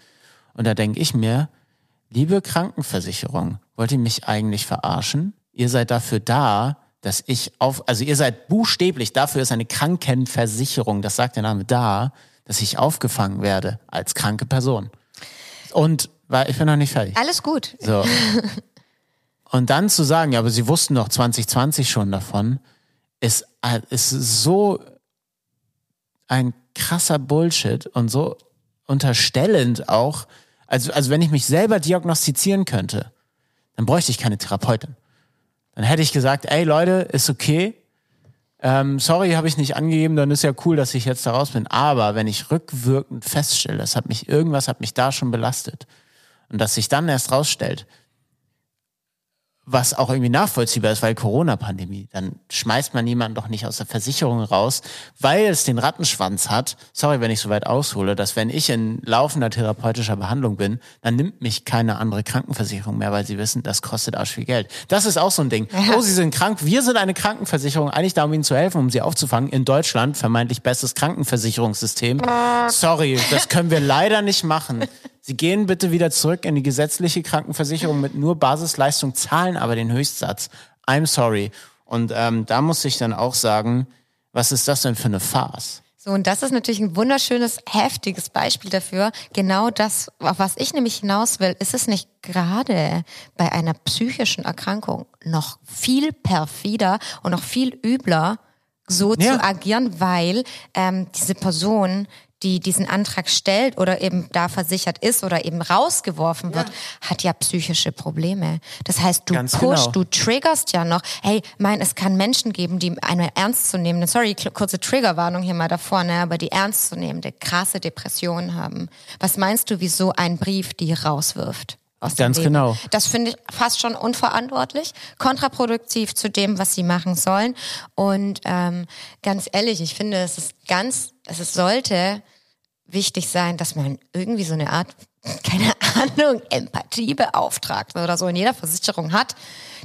Und da denke ich mir, liebe Krankenversicherung, wollt ihr mich eigentlich verarschen? Ihr seid dafür da, dass ich auf, also ihr seid buchstäblich, dafür ist eine Krankenversicherung, das sagt der Name da, dass ich aufgefangen werde als kranke Person. Und, weil ich bin noch nicht fertig. Alles gut. So. Und dann zu sagen, ja, aber sie wussten doch 2020 schon davon, ist, ist so ein krasser Bullshit und so unterstellend auch. Also, also wenn ich mich selber diagnostizieren könnte, dann bräuchte ich keine Therapeutin. Dann hätte ich gesagt, ey Leute, ist okay. Ähm, sorry, habe ich nicht angegeben, dann ist ja cool, dass ich jetzt da raus bin. Aber wenn ich rückwirkend feststelle, das hat mich, irgendwas hat mich da schon belastet. Und dass sich dann erst rausstellt, was auch irgendwie nachvollziehbar ist, weil Corona-Pandemie, dann schmeißt man jemanden doch nicht aus der Versicherung raus, weil es den Rattenschwanz hat. Sorry, wenn ich so weit aushole, dass wenn ich in laufender therapeutischer Behandlung bin, dann nimmt mich keine andere Krankenversicherung mehr, weil sie wissen, das kostet arsch viel Geld. Das ist auch so ein Ding. Oh, sie sind krank. Wir sind eine Krankenversicherung, eigentlich da, um ihnen zu helfen, um sie aufzufangen. In Deutschland vermeintlich bestes Krankenversicherungssystem. Sorry, das können wir leider nicht machen. Sie gehen bitte wieder zurück in die gesetzliche Krankenversicherung mit nur Basisleistung, zahlen aber den Höchstsatz. I'm sorry. Und ähm, da muss ich dann auch sagen, was ist das denn für eine Farce? So, und das ist natürlich ein wunderschönes, heftiges Beispiel dafür. Genau das, auf was ich nämlich hinaus will, ist es nicht gerade bei einer psychischen Erkrankung noch viel perfider und noch viel übler, so Ja. zu agieren, weil ähm, diese Person, die diesen Antrag stellt oder eben da versichert ist oder eben rausgeworfen wird, hat ja psychische Probleme. Das heißt, du Ganz pushst, genau. du triggerst ja noch, hey, mein, es kann Menschen geben, die eine ernstzunehmende, sorry, kurze Triggerwarnung hier mal davor, ne, aber die ernstzunehmende, krasse Depressionen haben. Was meinst du, wieso ein Brief die rauswirft? Ganz Leben? genau. Das finde ich fast schon unverantwortlich, kontraproduktiv zu dem, was sie machen sollen. Und ähm, ganz ehrlich, ich finde, es ist ganz, es ist, sollte wichtig sein, dass man irgendwie so eine Art, keine Ahnung, Empathiebeauftragten oder so in jeder Versicherung hat,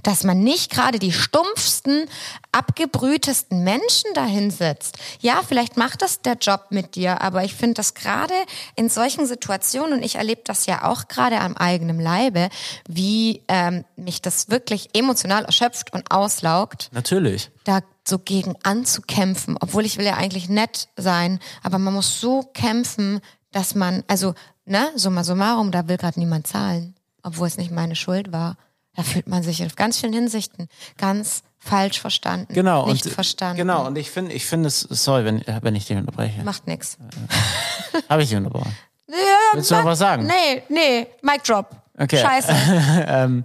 dass man nicht gerade die stumpfsten, abgebrühtesten Menschen dahin setzt. Ja, vielleicht macht das der Job mit dir, aber ich finde das gerade in solchen Situationen, und ich erlebe das ja auch gerade am eigenen Leibe, wie ähm, mich das wirklich emotional erschöpft und auslaugt Natürlich. da so gegen anzukämpfen, obwohl ich will ja eigentlich nett sein, aber man muss so kämpfen, dass man, also, ne, summa summarum, da will gerade niemand zahlen, obwohl es nicht meine Schuld war. Da fühlt man sich in ganz vielen Hinsichten ganz falsch verstanden. Genau. Nicht und, verstanden. Genau, und ich finde, ich finde es, sorry, wenn, wenn ich dich unterbreche. Macht nix. Habe ich dich unterbrochen? Ja, Willst du noch was sagen? Nee, nee, Mic drop. Okay. Scheiße.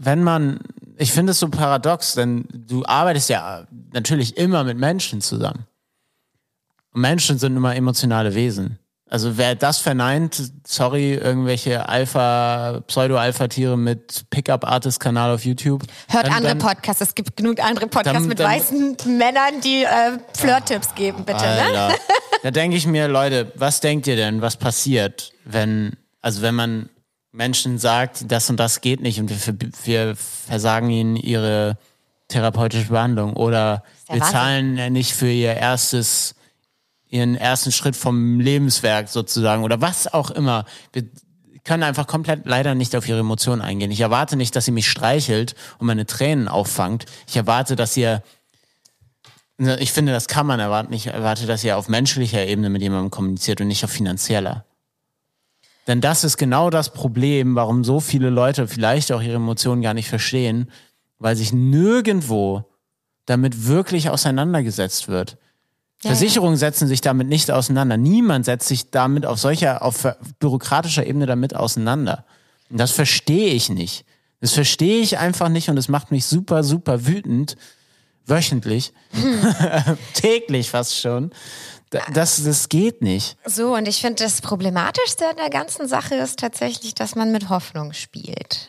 wenn man, ich finde es so paradox, denn du arbeitest ja natürlich immer mit Menschen zusammen. Und Menschen sind immer emotionale Wesen. Also wer das verneint, sorry, irgendwelche Alpha, Pseudo-Alpha-Tiere mit Pickup-Artist-Kanal auf YouTube. Hört dann- andere dann- Podcasts. Es gibt genug andere Podcasts Dann- mit weißen Männern, die äh, Flirt-Tipps geben, bitte. Ne? Alter. da denke ich mir, Leute, was denkt ihr denn, was passiert, wenn, also wenn man Menschen sagt, das und das geht nicht und wir, wir versagen ihnen ihre therapeutische Behandlung oder der wir Wahnsinn. zahlen nicht für ihr erstes, ihren ersten Schritt vom Lebenswerk sozusagen oder was auch immer. Wir können einfach komplett leider nicht auf ihre Emotionen eingehen. Ich erwarte nicht, dass sie mich streichelt und meine Tränen auffangt. Ich erwarte, dass ihr ich finde, das kann man erwarten. Ich erwarte, dass ihr auf menschlicher Ebene mit jemandem kommuniziert und nicht auf finanzieller. Denn das ist genau das Problem, warum so viele Leute vielleicht auch ihre Emotionen gar nicht verstehen, weil sich nirgendwo damit wirklich auseinandergesetzt wird. Ja, Versicherungen setzen sich damit nicht auseinander. Niemand setzt sich damit auf solcher, auf bürokratischer Ebene damit auseinander. Und das verstehe ich nicht. Das verstehe ich einfach nicht und es macht mich super, super wütend. Wöchentlich. Täglich fast schon. Da- Das, das geht nicht. So, und ich finde, das Problematischste an der ganzen Sache ist tatsächlich, dass man mit Hoffnung spielt.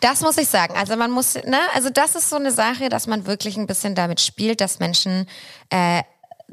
Das muss ich sagen. Also man muss, ne, also das ist so eine Sache, dass man wirklich ein bisschen damit spielt, dass Menschen äh,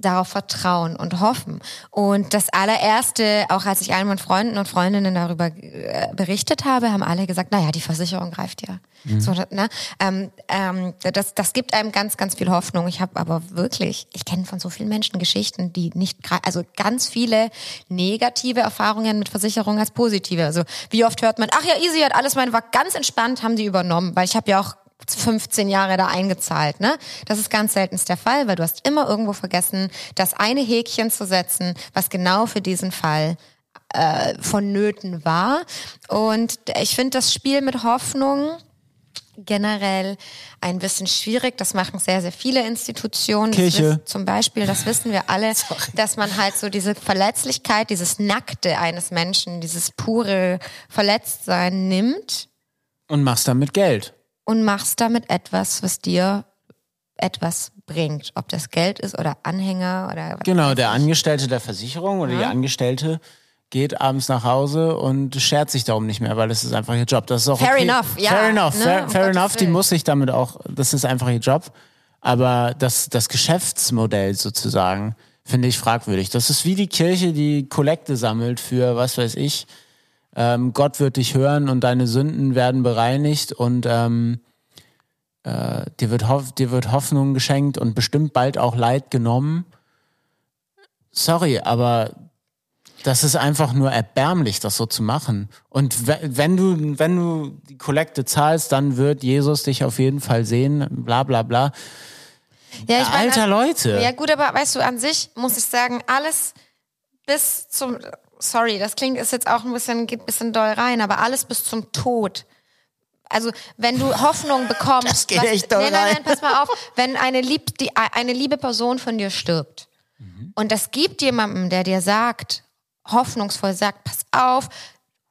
darauf vertrauen und hoffen. Und das allererste, auch als ich allen meinen Freunden und Freundinnen darüber äh, berichtet habe, haben alle gesagt, naja, die Versicherung greift ja. So, ne? ähm, ähm, das, das gibt einem ganz, ganz viel Hoffnung. Ich habe aber wirklich, ich kenne von so vielen Menschen Geschichten, die nicht, also ganz viele negative Erfahrungen mit Versicherungen als positive. Also wie oft hört man, ach ja, easy hat alles, mein war ganz entspannt, haben die übernommen, weil ich habe ja auch 15 Jahre da eingezahlt, ne? Das ist ganz selten der Fall, weil du hast immer irgendwo vergessen, das eine Häkchen zu setzen, was genau für diesen Fall äh, vonnöten war. Und ich finde das Spiel mit Hoffnung generell ein bisschen schwierig. Das machen sehr, sehr viele Institutionen. Kirche. zum Beispiel, das wissen wir alle, dass man halt so diese Verletzlichkeit, dieses Nackte eines Menschen, dieses pure Verletztsein nimmt Und machst damit Geld. Und machst damit etwas, was dir etwas bringt. Ob das Geld ist oder Anhänger oder was Genau, der. Angestellte der Versicherung oder die Angestellte geht abends nach Hause und schert sich darum nicht mehr, weil das ist einfach ihr Job. Das ist auch Fair okay. enough, ja, Fair enough, ne, fair, um fair Gottes enough. Die muss sich damit auch, das ist einfach ihr Job. Aber das, das Geschäftsmodell sozusagen finde ich fragwürdig. Das ist wie die Kirche, die Kollekte sammelt für, was weiß ich, ähm, Gott wird dich hören und deine Sünden werden bereinigt und ähm, äh, dir, wird Hoff dir wird Hoffnung geschenkt und bestimmt bald auch Leid genommen. Sorry, aber das ist einfach nur erbärmlich, das so zu machen. Und we- wenn du, wenn du die Kollekte zahlst, dann wird Jesus dich auf jeden Fall sehen, bla bla bla. Ja, ich meine, Alter Leute. Ja gut, aber weißt du, an sich muss ich sagen, alles bis zum, sorry, das klingt ist jetzt auch ein bisschen, geht ein bisschen doll rein, aber alles bis zum Tod. Also wenn du Hoffnung bekommst, Das geht echt doll nein, nein, nein, pass mal auf, wenn eine, lieb, die, eine liebe Person von dir stirbt Mhm. und das gibt jemandem, der dir sagt, hoffnungsvoll sagt, pass auf,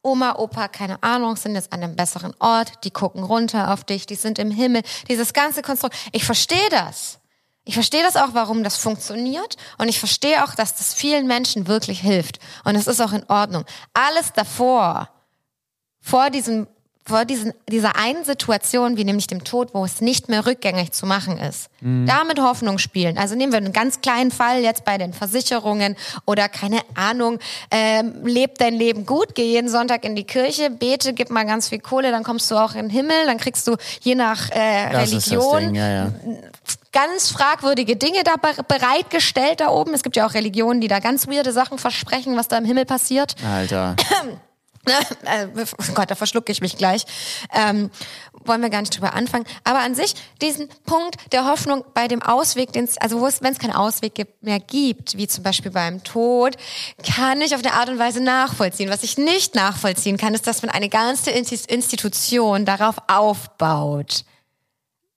Oma, Opa, keine Ahnung, sind jetzt an einem besseren Ort, die gucken runter auf dich, die sind im Himmel, dieses ganze Konstrukt. Ich verstehe das. Ich verstehe das auch, warum das funktioniert und ich verstehe auch, dass das vielen Menschen wirklich hilft und es ist auch in Ordnung. Alles davor, vor diesem vor diesen, dieser einen Situation, wie nämlich dem Tod, wo es nicht mehr rückgängig zu machen ist, damit Hoffnung spielen. Also nehmen wir einen ganz kleinen Fall jetzt bei den Versicherungen oder keine Ahnung, ähm, leb dein Leben gut, geh jeden Sonntag in die Kirche, bete, gib mal ganz viel Kohle, dann kommst du auch in den Himmel, dann kriegst du je nach äh, Das Religion Ding, ja, ja. ganz fragwürdige Dinge da be- bereitgestellt da oben. Es gibt ja auch Religionen, die da ganz weirde Sachen versprechen, was da im Himmel passiert. Alter. Äh, oh Gott, da verschlucke ich mich gleich. Ähm, wollen wir gar nicht drüber anfangen. Aber an sich, diesen Punkt der Hoffnung bei dem Ausweg, den's, also wenn es keinen Ausweg gibt, mehr gibt, wie zum Beispiel beim Tod, kann ich auf eine Art und Weise nachvollziehen. Was ich nicht nachvollziehen kann, ist, dass man eine ganze Institution darauf aufbaut.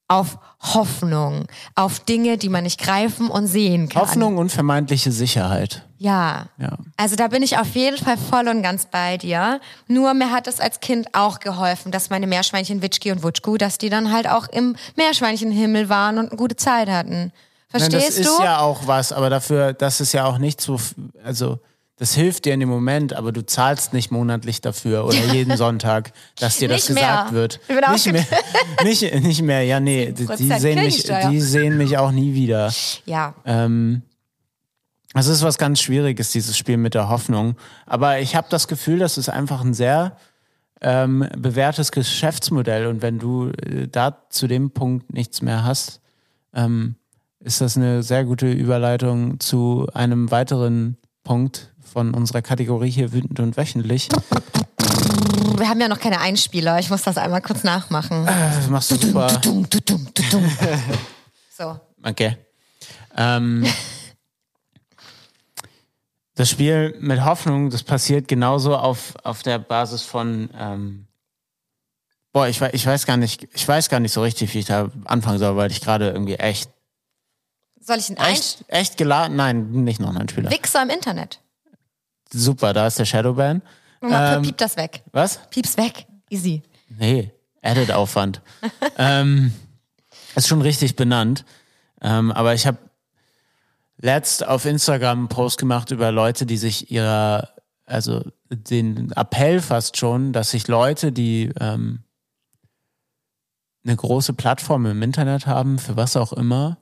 Auf Hoffnung, auf Dinge, die man nicht greifen und sehen kann. Hoffnung und vermeintliche Sicherheit. Ja. Ja. Also da bin ich auf jeden Fall voll und ganz bei dir. Nur mir hat es als Kind auch geholfen, dass meine Meerschweinchen Witschki und Wutschku, dass die dann halt auch im Meerschweinchenhimmel waren und eine gute Zeit hatten. Nein, Verstehst das ist du? ja auch was, aber dafür, das ist ja auch nicht so, also das hilft dir in dem Moment, aber du zahlst nicht monatlich dafür oder jeden Sonntag, dass dir das mehr. gesagt wird. Ich bin Nicht mehr, nicht, nicht mehr, ja nee, die, die 10% sehen mich, die sehen mich auch nie wieder. ja. Ähm, es ist was ganz Schwieriges, dieses Spiel mit der Hoffnung. Aber ich habe das Gefühl, das ist einfach ein sehr ähm, bewährtes Geschäftsmodell. Und wenn du äh, da zu dem Punkt nichts mehr hast, ähm, ist das eine sehr gute Überleitung zu einem weiteren Punkt von unserer Kategorie hier wütend und wöchentlich. Wir haben ja noch keine Einspieler. Ich muss das einmal kurz nachmachen. Das machst du super. So. Okay. Ähm, das Spiel mit Hoffnung, das passiert genauso auf, auf der Basis von ähm, Boah, ich, ich weiß gar nicht, ich weiß gar nicht so richtig, wie ich da anfangen soll, weil ich gerade irgendwie echt, Soll ich einen echt, echt geladen, nein, nicht noch einen Spieler. Wichser im Internet. Super, da ist der Shadowban. Ähm, piep das weg. Was? Piep's weg. Easy. Nee, Edit-Aufwand. ähm, ist schon richtig benannt. Ähm, aber ich habe letzt auf Instagram einen Post gemacht über Leute, die sich ihrer, also den Appell fast schon, dass sich Leute, die ähm, eine große Plattform im Internet haben, für was auch immer,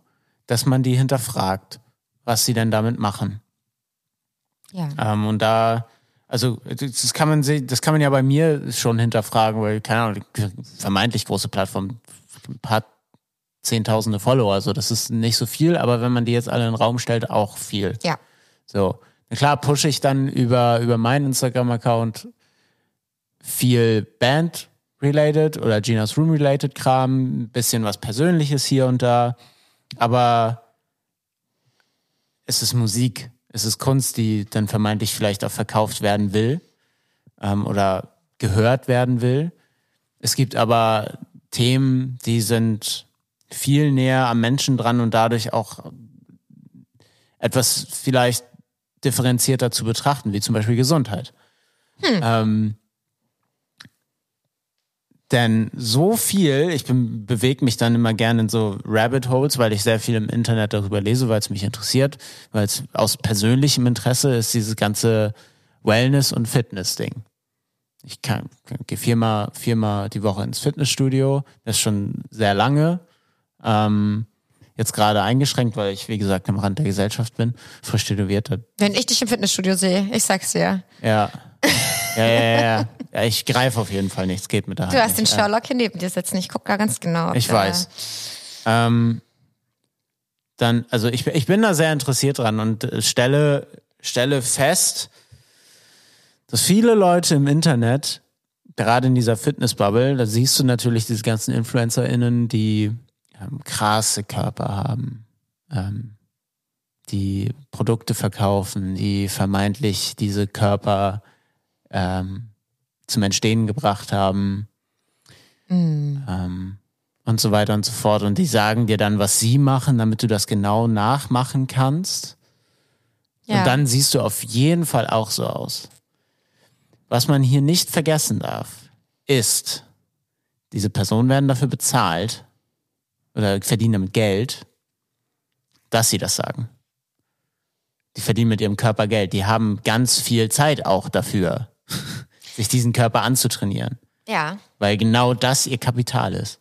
dass man die hinterfragt, was sie denn damit machen. Ja. Ähm, und da, also das kann man das kann man ja bei mir schon hinterfragen, weil, keine Ahnung, vermeintlich große Plattform hat zehntausende Follower, also das ist nicht so viel, aber wenn man die jetzt alle in den Raum stellt, auch viel. Ja. So. Na klar pushe ich dann über, über meinen Instagram-Account viel Band-related oder Ginas Room-related Kram, ein bisschen was Persönliches hier und da, aber es ist Musik, es ist Kunst, die dann vermeintlich vielleicht auch verkauft werden will ähm, oder gehört werden will. Es gibt aber Themen, die sind viel näher am Menschen dran und dadurch auch etwas vielleicht differenzierter zu betrachten, wie zum Beispiel Gesundheit. Ähm, denn so viel, ich bewege mich dann immer gerne in so Rabbit Holes, weil ich sehr viel im Internet darüber lese, weil es mich interessiert, weil es aus persönlichem Interesse ist dieses ganze Wellness- und Fitness-Ding. Ich kann, gehe viermal, viermal die Woche ins Fitnessstudio, das ist schon sehr lange. Ähm, jetzt gerade eingeschränkt, weil ich, wie gesagt, am Rand der Gesellschaft bin, frisch tätowiert. Wenn ich dich im Fitnessstudio sehe, ich sag's dir. Ja. Ja, ja, ja, ja. ja ich greife auf jeden Fall nichts, geht mit der Hand. Du hast den. Sherlock hier neben dir sitzen. Ich guck da ganz genau. Ich weiß. Ähm, dann, also ich, ich bin da sehr interessiert dran und äh, stelle, stelle fest, dass viele Leute im Internet, gerade in dieser Fitnessbubble, da siehst du natürlich diese ganzen InfluencerInnen, die ähm, krasse Körper haben, ähm, die Produkte verkaufen, die vermeintlich diese Körper ähm, zum Entstehen gebracht haben ähm, und so weiter und so fort. Und die sagen dir dann, was sie machen, damit du das genau nachmachen kannst. Ja. Und dann siehst du auf jeden Fall auch so aus. Was man hier nicht vergessen darf, ist, diese Personen werden dafür bezahlt oder verdienen damit Geld, dass sie das sagen. Die verdienen mit ihrem Körper Geld. Die haben ganz viel Zeit auch dafür, sich diesen Körper anzutrainieren Ja. weil genau das ihr Kapital ist.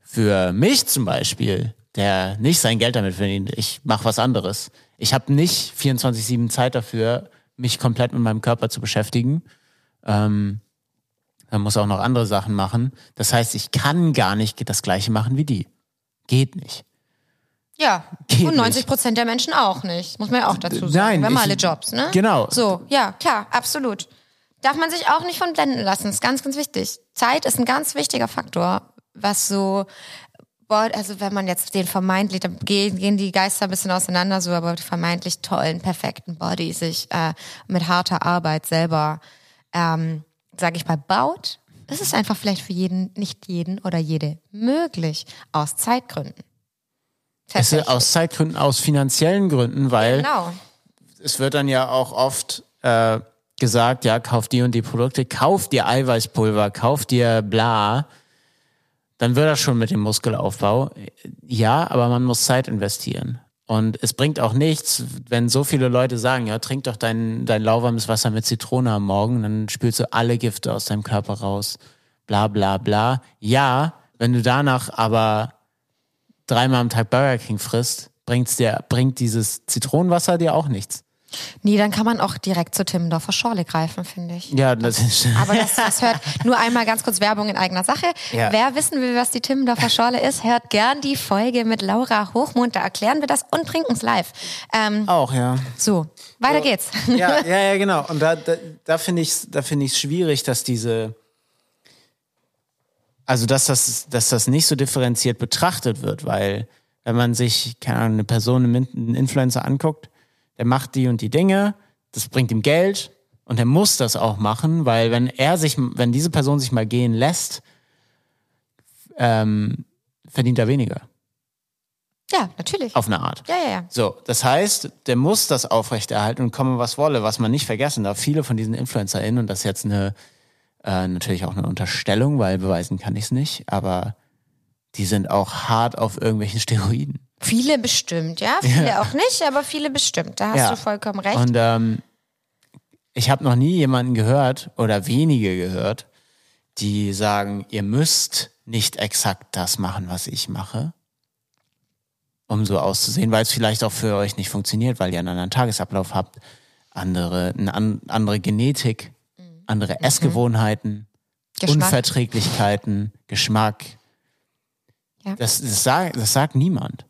Für mich zum Beispiel, der nicht sein Geld damit verdient, ich mache was anderes. Ich habe nicht 24-7 Zeit dafür, mich komplett mit meinem Körper zu beschäftigen. Ähm, man muss auch noch andere Sachen machen. Das heißt, ich kann gar nicht das gleiche machen wie die. Geht nicht. Ja. Geht Und 90 Prozent der Menschen auch nicht. Muss man ja auch dazu sagen. Nein, Wir haben alle Jobs, ne? genau. So, ja, klar, absolut. Darf man sich auch nicht von blenden lassen. Ist ganz, ganz wichtig. Zeit ist ein ganz wichtiger Faktor, was so, boah, also wenn man jetzt den vermeintlich, da gehen, gehen die Geister ein bisschen auseinander, so, aber die vermeintlich tollen, perfekten Body sich äh, mit harter Arbeit selber, ähm, sage ich mal, baut, ist es einfach vielleicht für jeden, nicht jeden oder jede möglich, aus Zeitgründen. Es ist aus Zeitgründen, aus finanziellen Gründen, weil Genau. es wird dann ja auch oft äh, gesagt, ja, kauf die und die Produkte, kauf dir Eiweißpulver, kauf dir bla. Dann wird das schon mit dem Muskelaufbau. Ja, aber man muss Zeit investieren. Und es bringt auch nichts, wenn so viele Leute sagen, ja, trink doch dein, dein lauwarmes Wasser mit Zitrone am Morgen, dann spülst du alle Gifte aus deinem Körper raus. Bla bla bla. Ja, wenn du danach aber dreimal am Tag Burger King frisst, bringt's dir, bringt dieses Zitronenwasser dir auch nichts. Nee, dann kann man auch direkt zur Timmendorfer Schorle greifen, finde ich. Ja, das ist. Aber das, das hört nur einmal ganz kurz Werbung in eigener Sache. Ja. Wer wissen will, was die Timmendorfer Schorle ist, hört gern die Folge mit Laura Hochmund. Da erklären wir das und trinken's live. Ähm, Auch, ja. so, weiter geht's. Ja, ja, ja, genau. Und da, da, da finde ich es da find ich's schwierig, dass diese. Also, dass das, dass das nicht so differenziert betrachtet wird, weil, wenn man sich, keine Ahnung, eine Person, einen Influencer anguckt, der macht die und die Dinge, das bringt ihm Geld und er muss das auch machen, weil wenn er sich, wenn diese Person sich mal gehen lässt, ähm, verdient er weniger. Ja, natürlich. Auf eine Art. Ja, ja, ja. So, das heißt, der muss das aufrechterhalten und komme was wolle, was man nicht vergessen darf. Viele von diesen InfluencerInnen, und das ist jetzt eine, äh, natürlich auch eine Unterstellung, weil beweisen kann ich es nicht, aber die sind auch hart auf irgendwelchen Steroiden. Viele bestimmt, ja. Viele auch nicht, aber viele bestimmt. Da hast Ja. du vollkommen recht. Und ähm, ich habe noch nie jemanden gehört oder wenige gehört, die sagen, ihr müsst nicht exakt das machen, was ich mache, um so auszusehen, weil es vielleicht auch für euch nicht funktioniert, weil ihr einen anderen Tagesablauf habt, andere, eine an, andere Genetik, andere Essgewohnheiten, Geschmack. Unverträglichkeiten, Geschmack. Ja. Das, das, sagt, das sagt niemand.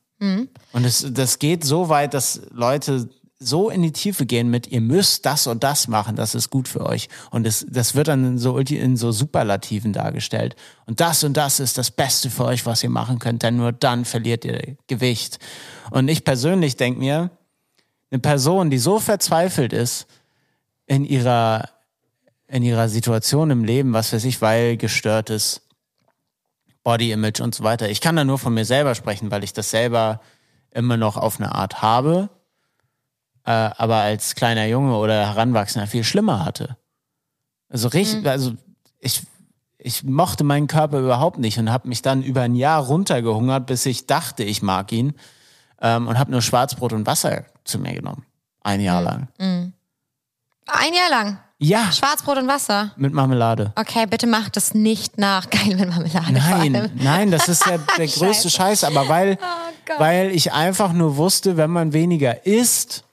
Und es, das geht so weit, dass Leute so in die Tiefe gehen mit, ihr müsst das und das machen, das ist gut für euch. Und es, das wird dann in so, in so Superlativen dargestellt. Und das und das ist das Beste für euch, was ihr machen könnt, denn nur dann verliert ihr Gewicht. Und ich persönlich denke mir, eine Person, die so verzweifelt ist in ihrer, in ihrer Situation im Leben, was weiß ich, weil gestörtes Body Image und so weiter. Ich kann da nur von mir selber sprechen, weil ich das selber immer noch auf eine Art habe, äh, aber als kleiner Junge oder Heranwachsender viel schlimmer hatte. Also richtig, also ich, ich mochte meinen Körper überhaupt nicht und habe mich dann über ein Jahr runtergehungert, bis ich dachte, ich mag ihn ähm, und habe nur Schwarzbrot und Wasser zu mir genommen. Ein Jahr lang. Ein Jahr lang. Ja, Schwarzbrot und Wasser. mit Marmelade. Okay, bitte mach das nicht nach. Geil mit Marmelade. Nein, nein, das ist ja der größte Scheiß, aber weil, Gott. weil ich einfach nur wusste, wenn man weniger isst,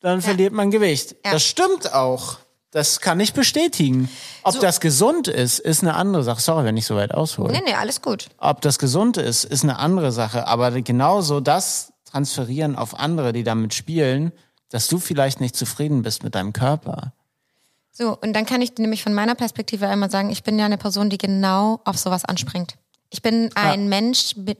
dann verliert man Gewicht. Ja. Das stimmt auch. Das kann ich bestätigen. Ob das gesund ist, ist eine andere Sache. Sorry, wenn ich so weit aushole. Nee, nee, alles gut. Ob das gesund ist, ist eine andere Sache. Aber genauso das transferieren auf andere, die damit spielen, dass du vielleicht nicht zufrieden bist mit deinem Körper. So, und dann kann ich nämlich von meiner Perspektive einmal sagen, ich bin ja eine Person, die genau auf sowas anspringt. Ich bin ein Mensch, mit-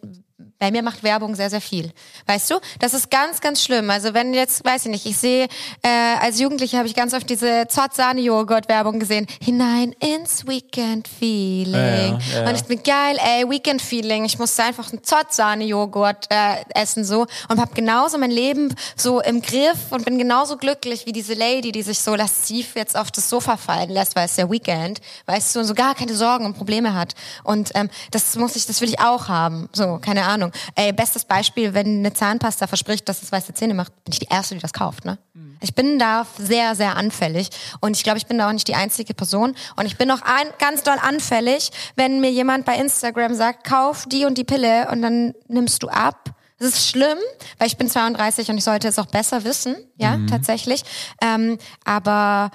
bei mir macht Werbung sehr, sehr viel. Weißt du? Das ist ganz, ganz schlimm. Also wenn jetzt, weiß ich nicht, ich sehe, äh, als Jugendliche habe ich ganz oft diese Zott-Sahne-Joghurt-Werbung gesehen. Hinein ins Weekend-Feeling. Ja, ja, ja. Und ich bin geil, ey, Weekend-Feeling. Ich musste einfach einen Zott-Sahne-Joghurt äh, essen so und habe genauso mein Leben so im Griff und bin genauso glücklich wie diese Lady, die sich so lasziv jetzt auf das Sofa fallen lässt, weil es der Weekend, weißt du, und so gar keine Sorgen und Probleme hat. Und ähm, das muss ich, das will ich auch haben. So, keine Ahnung. Ey, bestes Beispiel, wenn eine Zahnpasta verspricht, dass es weiße Zähne macht, bin ich die Erste, die das kauft, ne? Ich bin da sehr, sehr anfällig. Und ich glaube, ich bin da auch nicht die einzige Person. Und ich bin auch ein, ganz doll anfällig, wenn mir jemand bei Instagram sagt, kauf die und die Pille und dann nimmst du ab. Das ist schlimm, weil ich bin 32 und ich sollte es auch besser wissen, ja, tatsächlich. Ähm, aber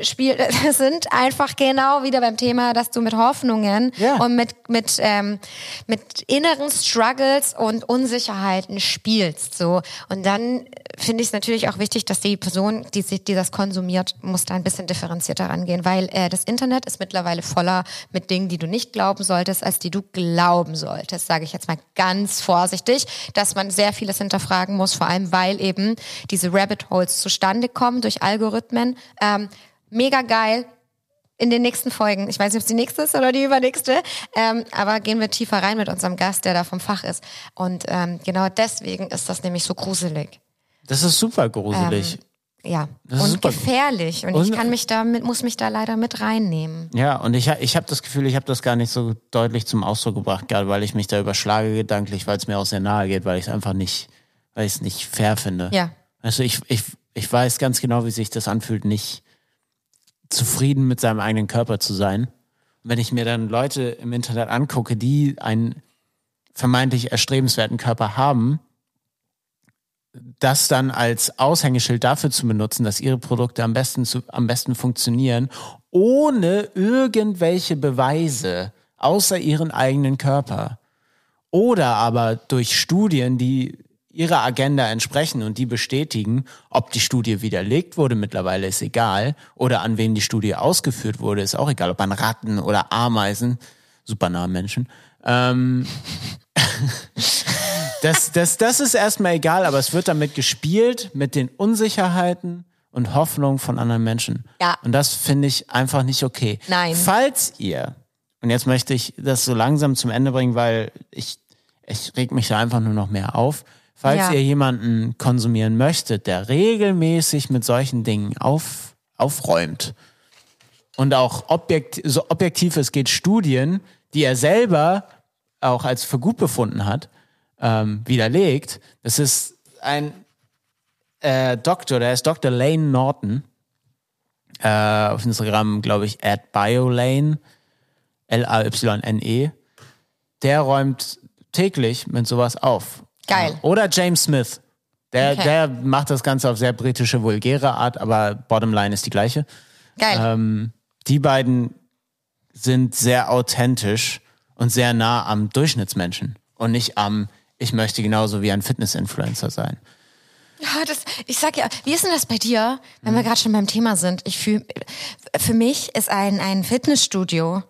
Spiel, sind einfach genau wieder beim Thema, dass du mit Hoffnungen Ja. und mit, mit, ähm, mit inneren Struggles und Unsicherheiten spielst, so. Und dann finde ich es natürlich auch wichtig, dass die Person, die sich, die das konsumiert, muss da ein bisschen differenzierter rangehen, weil äh, das Internet ist mittlerweile voller mit Dingen, die du nicht glauben solltest, als die du glauben solltest, sage ich jetzt mal ganz vorsichtig, dass man sehr vieles hinterfragen muss, vor allem weil eben diese Rabbit Holes zustande kommen durch Algorithmen. Ähm, mega geil. In den nächsten Folgen, ich weiß nicht, ob es die nächste ist oder die übernächste, ähm, aber gehen wir tiefer rein mit unserem Gast, der da vom Fach ist. Und ähm, genau deswegen ist das nämlich so gruselig. Das ist super gruselig. Ja, Das ist und gefährlich. Und, Und- ich kann mich da mit, muss mich da leider mit reinnehmen. Ja, und ich, ich habe das Gefühl, ich habe das gar nicht so deutlich zum Ausdruck gebracht, gerade weil ich mich da überschlage gedanklich, weil es mir auch sehr nahe geht, weil ich es einfach nicht, weil ich es nicht fair finde. Ja. Also ich, ich, ich weiß ganz genau, wie sich das anfühlt, nicht zufrieden mit seinem eigenen Körper zu sein. Und wenn ich mir dann Leute im Internet angucke, die einen vermeintlich erstrebenswerten Körper haben, das dann als Aushängeschild dafür zu benutzen, dass ihre Produkte am besten, zu, am besten funktionieren, ohne irgendwelche Beweise, außer ihren eigenen Körper. Oder aber durch Studien, die ihrer Agenda entsprechen und die bestätigen, ob die Studie widerlegt wurde, mittlerweile ist egal, oder an wen die Studie ausgeführt wurde, ist auch egal, ob an Ratten oder Ameisen, super nahe Menschen. Ähm, das, das, das ist erstmal egal, aber es wird damit gespielt mit den Unsicherheiten und Hoffnungen von anderen Menschen. Ja. Und das finde ich einfach nicht okay. Nein. Falls ihr, und jetzt möchte ich das so langsam zum Ende bringen, weil ich, ich reg mich da einfach nur noch mehr auf. Falls Ja. ihr jemanden konsumieren möchtet, der regelmäßig mit solchen Dingen auf, aufräumt und auch objekt, so objektiv es geht Studien, die er selber auch als für gut befunden hat, ähm, widerlegt. Das ist ein äh, Doktor, der ist Dr. Lane Norton. Äh, auf Instagram, glaube ich, at BioLane, L-A-Y-N-E. Der räumt täglich mit sowas auf. Geil. Oder James Smith. Der, Okay. der macht das Ganze auf sehr britische, vulgäre Art, aber Bottomline ist die gleiche. Geil. Ähm, die beiden sind sehr authentisch und sehr nah am Durchschnittsmenschen und nicht am, ich möchte genauso wie ein Fitness-Influencer sein. Ja, das, ich sag ja, wie ist denn das bei dir, wenn wir gerade schon beim Thema sind? Ich fühle, für mich ist ein, ein Fitnessstudio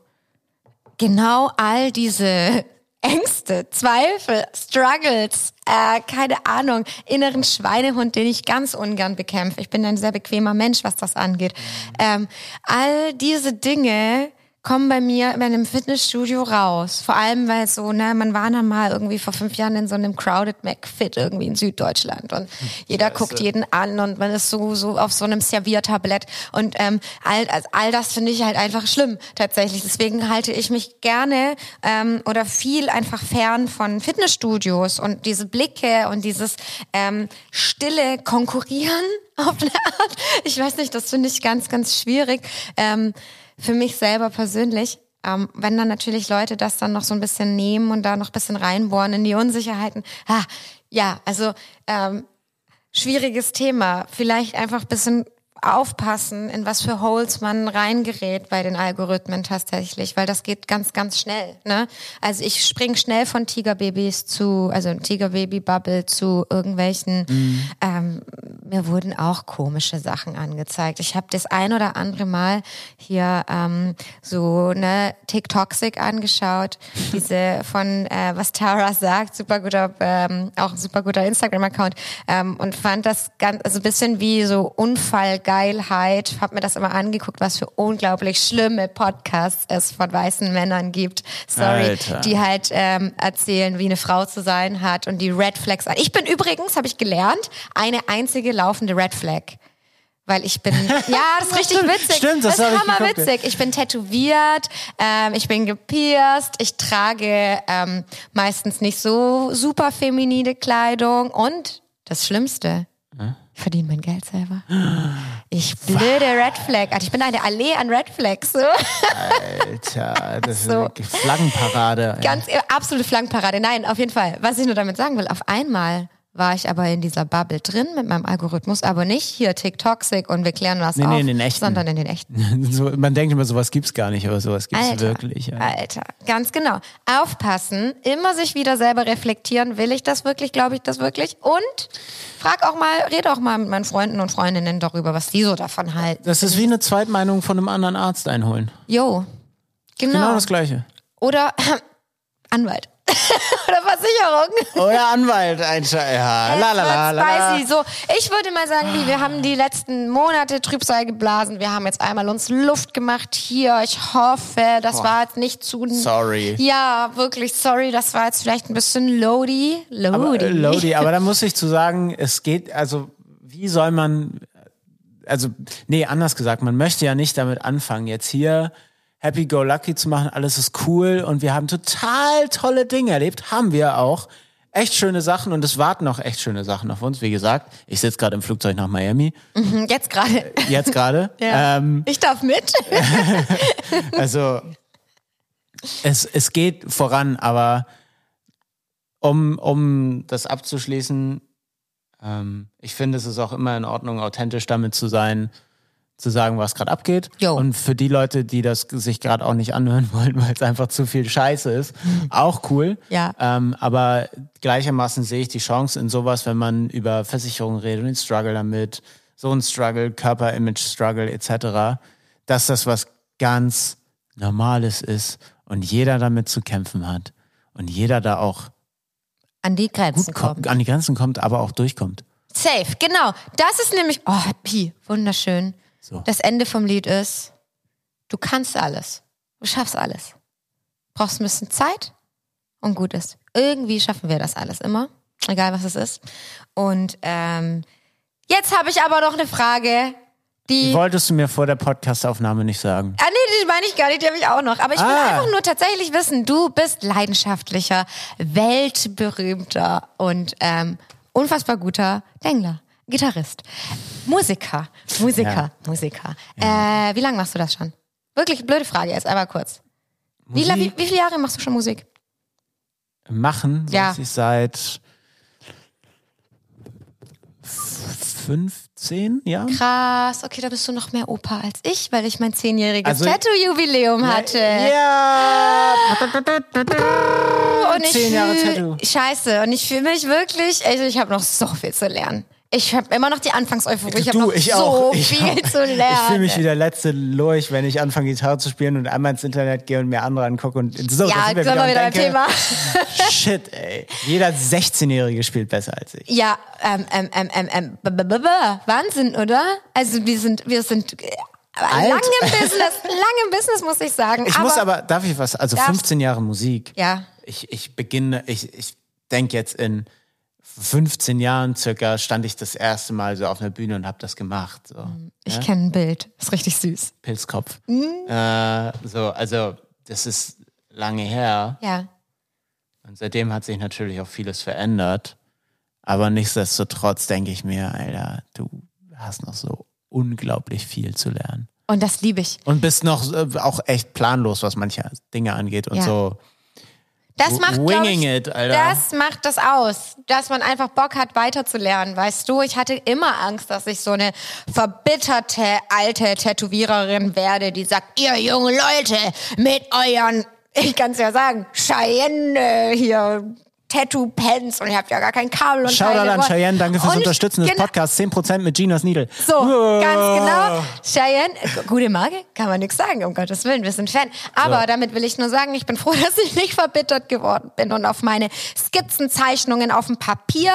genau all diese Ängste, Zweifel, Struggles, äh, keine Ahnung, inneren Schweinehund, den ich ganz ungern bekämpfe. Ich bin ein sehr bequemer Mensch, was das angeht. Ähm, all diese Dinge kommen bei mir in einem Fitnessstudio raus. Vor allem, weil so, ne, man war dann mal irgendwie vor fünf Jahren in so einem Crowded McFit irgendwie in Süddeutschland und jeder guckt jeden an und man ist so, so auf so einem Serviertablett und ähm, all, also all das finde ich halt einfach schlimm tatsächlich. Deswegen halte ich mich gerne ähm, oder viel einfach fern von Fitnessstudios und diese Blicke und dieses ähm, stille Konkurrieren auf eine Art. Ich weiß nicht, das finde ich ganz, ganz schwierig. Ähm, für mich selber persönlich. Ähm, wenn dann natürlich Leute das dann noch so ein bisschen nehmen und da noch ein bisschen reinbohren in die Unsicherheiten. Ah, ja, also ähm, schwieriges Thema. Vielleicht einfach ein bisschen aufpassen, in was für Holes man reingerät bei den Algorithmen tatsächlich, weil das geht ganz, ganz schnell. Ne? Also ich spring schnell von Tigerbabys zu, also Tigerbaby-Bubble zu irgendwelchen, ähm, mir wurden auch komische Sachen angezeigt. Ich habe das ein oder andere Mal hier ähm, so ne TikToxic angeschaut, diese von äh, was Tara sagt, super guter, ähm, auch ein super guter Instagram-Account ähm, und fand das ganz, also ein bisschen wie so Unfallgeilheit. Hab mir das immer angeguckt, was für unglaublich schlimme Podcasts es von weißen Männern gibt. Sorry, Alter. die halt ähm, erzählen, wie eine Frau zu sein hat und die Red Flags. Ich bin übrigens, habe ich gelernt, eine einzige laufende Red Flag. Weil ich bin, ja, das ist richtig witzig. Stimmt, das das ist ich geguckt. hammerwitzig. Ich bin tätowiert, ähm, ich bin gepierst, ich trage ähm, meistens nicht so super feminine Kleidung und das Schlimmste, ich verdiene mein Geld selber. Ich blöde Red Flag. Also ich bin eine Allee an Red Flags. So. Alter, das ist So. eine Flaggenparade. Ganz absolute Flankenparade. Nein, auf jeden Fall. Was ich nur damit sagen will, auf einmal war ich aber in dieser Bubble drin mit meinem Algorithmus, aber nicht hier TikToxic und wir klären was Nee, auf, nee, in den echten. sondern in den echten. so, man denkt immer, sowas gibt's gar nicht, aber sowas gibt's Alter, wirklich. Ja. Alter, ganz genau. Aufpassen, immer sich wieder selber reflektieren, will ich das wirklich, glaube ich das wirklich? Und frag auch mal, rede auch mal mit meinen Freunden und Freundinnen darüber, was die so davon halten. Das ist wie eine Zweitmeinung von einem anderen Arzt einholen. Jo, genau. Genau das Gleiche. Oder Anwalt. Oder Versicherung. Oder Anwalt einschalten. Ja, la, la, la, spicy. So, ich würde mal sagen, wie, wir haben die letzten Monate Trübsal geblasen. Wir haben jetzt einmal uns Luft gemacht hier. Ich hoffe, das war jetzt nicht zu... Sorry. Ja, wirklich sorry. Das war jetzt vielleicht ein bisschen loady. Aber, Loady. äh, Lodi, aber da muss ich zu sagen, es geht, also wie soll man, also nee, anders gesagt, man möchte ja nicht damit anfangen, jetzt hier Happy Go Lucky zu machen, alles ist cool und wir haben total tolle Dinge erlebt, haben wir auch. Echt schöne Sachen und es warten auch echt schöne Sachen auf uns. Wie gesagt, ich sitze gerade im Flugzeug nach Miami, Hm, Jetzt gerade. jetzt gerade. Ja. ähm, ich darf mit. Also es, es geht voran, aber um, um das abzuschließen, ähm, ich finde, es ist auch immer in Ordnung, authentisch damit zu sein, zu sagen, was gerade abgeht. Jo. Und für die Leute, die das sich gerade auch nicht anhören wollen, weil es einfach zu viel Scheiße ist, auch cool. Ja. Ähm, aber gleichermaßen sehe ich die Chance in sowas, wenn man über Versicherungen redet und den Struggle damit, so ein Struggle, Körperimage-Struggle etc., dass das was ganz Normales ist und jeder damit zu kämpfen hat und jeder da auch An die Grenzen kommt, kommt. an die Grenzen kommt, aber auch durchkommt. Safe, genau. Das ist nämlich, oh, Pi, wunderschön. So. Das Ende vom Lied ist, du kannst alles. Du schaffst alles. Brauchst ein bisschen Zeit und gut ist. Irgendwie schaffen wir das alles immer, egal was es ist. Und ähm, jetzt habe ich aber noch eine Frage, die... Die wolltest du mir vor der Podcastaufnahme nicht sagen. Ah, nee, die meine ich gar nicht, die habe ich auch noch. Aber ich will Ah. einfach nur tatsächlich wissen, du bist leidenschaftlicher, weltberühmter und ähm, unfassbar guter Dengler, Gitarrist, Musiker, Musiker, Musiker. Äh, wie lange machst du das schon? Wirklich blöde Frage jetzt, einmal kurz. Wie, wie, wie viele Jahre machst du schon Musik? machen, Ja. ich seit 15 Jahren. Krass, okay, da bist du noch mehr Opa als ich, weil ich mein zehnjähriges Also- Tattoo-Jubiläum hatte. Ja. und ich Zehn Jahre Tattoo. Scheiße. Und ich fühle mich wirklich, also ich habe noch so viel zu lernen. Ich habe immer noch die Anfangseuphorie. Ich habe ich so auch. Ich viel auch. zu lernen. Ich fühle mich wie der letzte Lurch, wenn ich anfange Gitarre zu spielen und einmal ins Internet gehe und mir andere angucke und so, ja, sind wir wieder beim und denke, Thema. Shit, ey. Jeder 16-Jährige spielt besser als ich. Ja, ähm, ähm, ähm, ähm, ähm, b -b -b -b Wahnsinn, oder? Also wir sind, wir sind äh, Alt. lang im Business, lang im Business, muss ich sagen. Ich muss aber, darf ich was, also Darfst. 15 Jahre Musik. Ja. Ich, ich beginne, ich, ich denke jetzt in 15 Jahren circa stand ich das erste Mal so auf einer Bühne und habe das gemacht. So. Ich kenne ein Bild. Ist richtig süß. Pilzkopf. Mhm. Äh, so, also das ist lange her. Ja. Und seitdem hat sich natürlich auch vieles verändert. Aber nichtsdestotrotz denke ich mir, Alter, du hast noch so unglaublich viel zu lernen. Und das liebe ich. Und bist noch äh, auch echt planlos, was manche Dinge angeht und Ja. so. Das macht, Winging ich, it, Alter. Das macht das aus, dass man einfach Bock hat, weiterzulernen. Weißt du, ich hatte immer Angst, dass ich so eine verbitterte alte Tätowiererin werde, die sagt, ihr junge Leute mit euren, ich kann es ja sagen, Cheyenne hier. Tattoo-Pens und ihr habt ja gar kein Kabel und Shoutout an Cheyenne, danke fürs Und Unterstützen des genau- Podcasts. 10% mit Ginas Needle. So, Wow. ganz genau. Cheyenne, gute Marke, kann man nichts sagen, um Gottes Willen, wir sind Fan. Aber So. damit will ich nur sagen, ich bin froh, dass ich nicht verbittert geworden bin und auf meine Skizzenzeichnungen auf dem Papier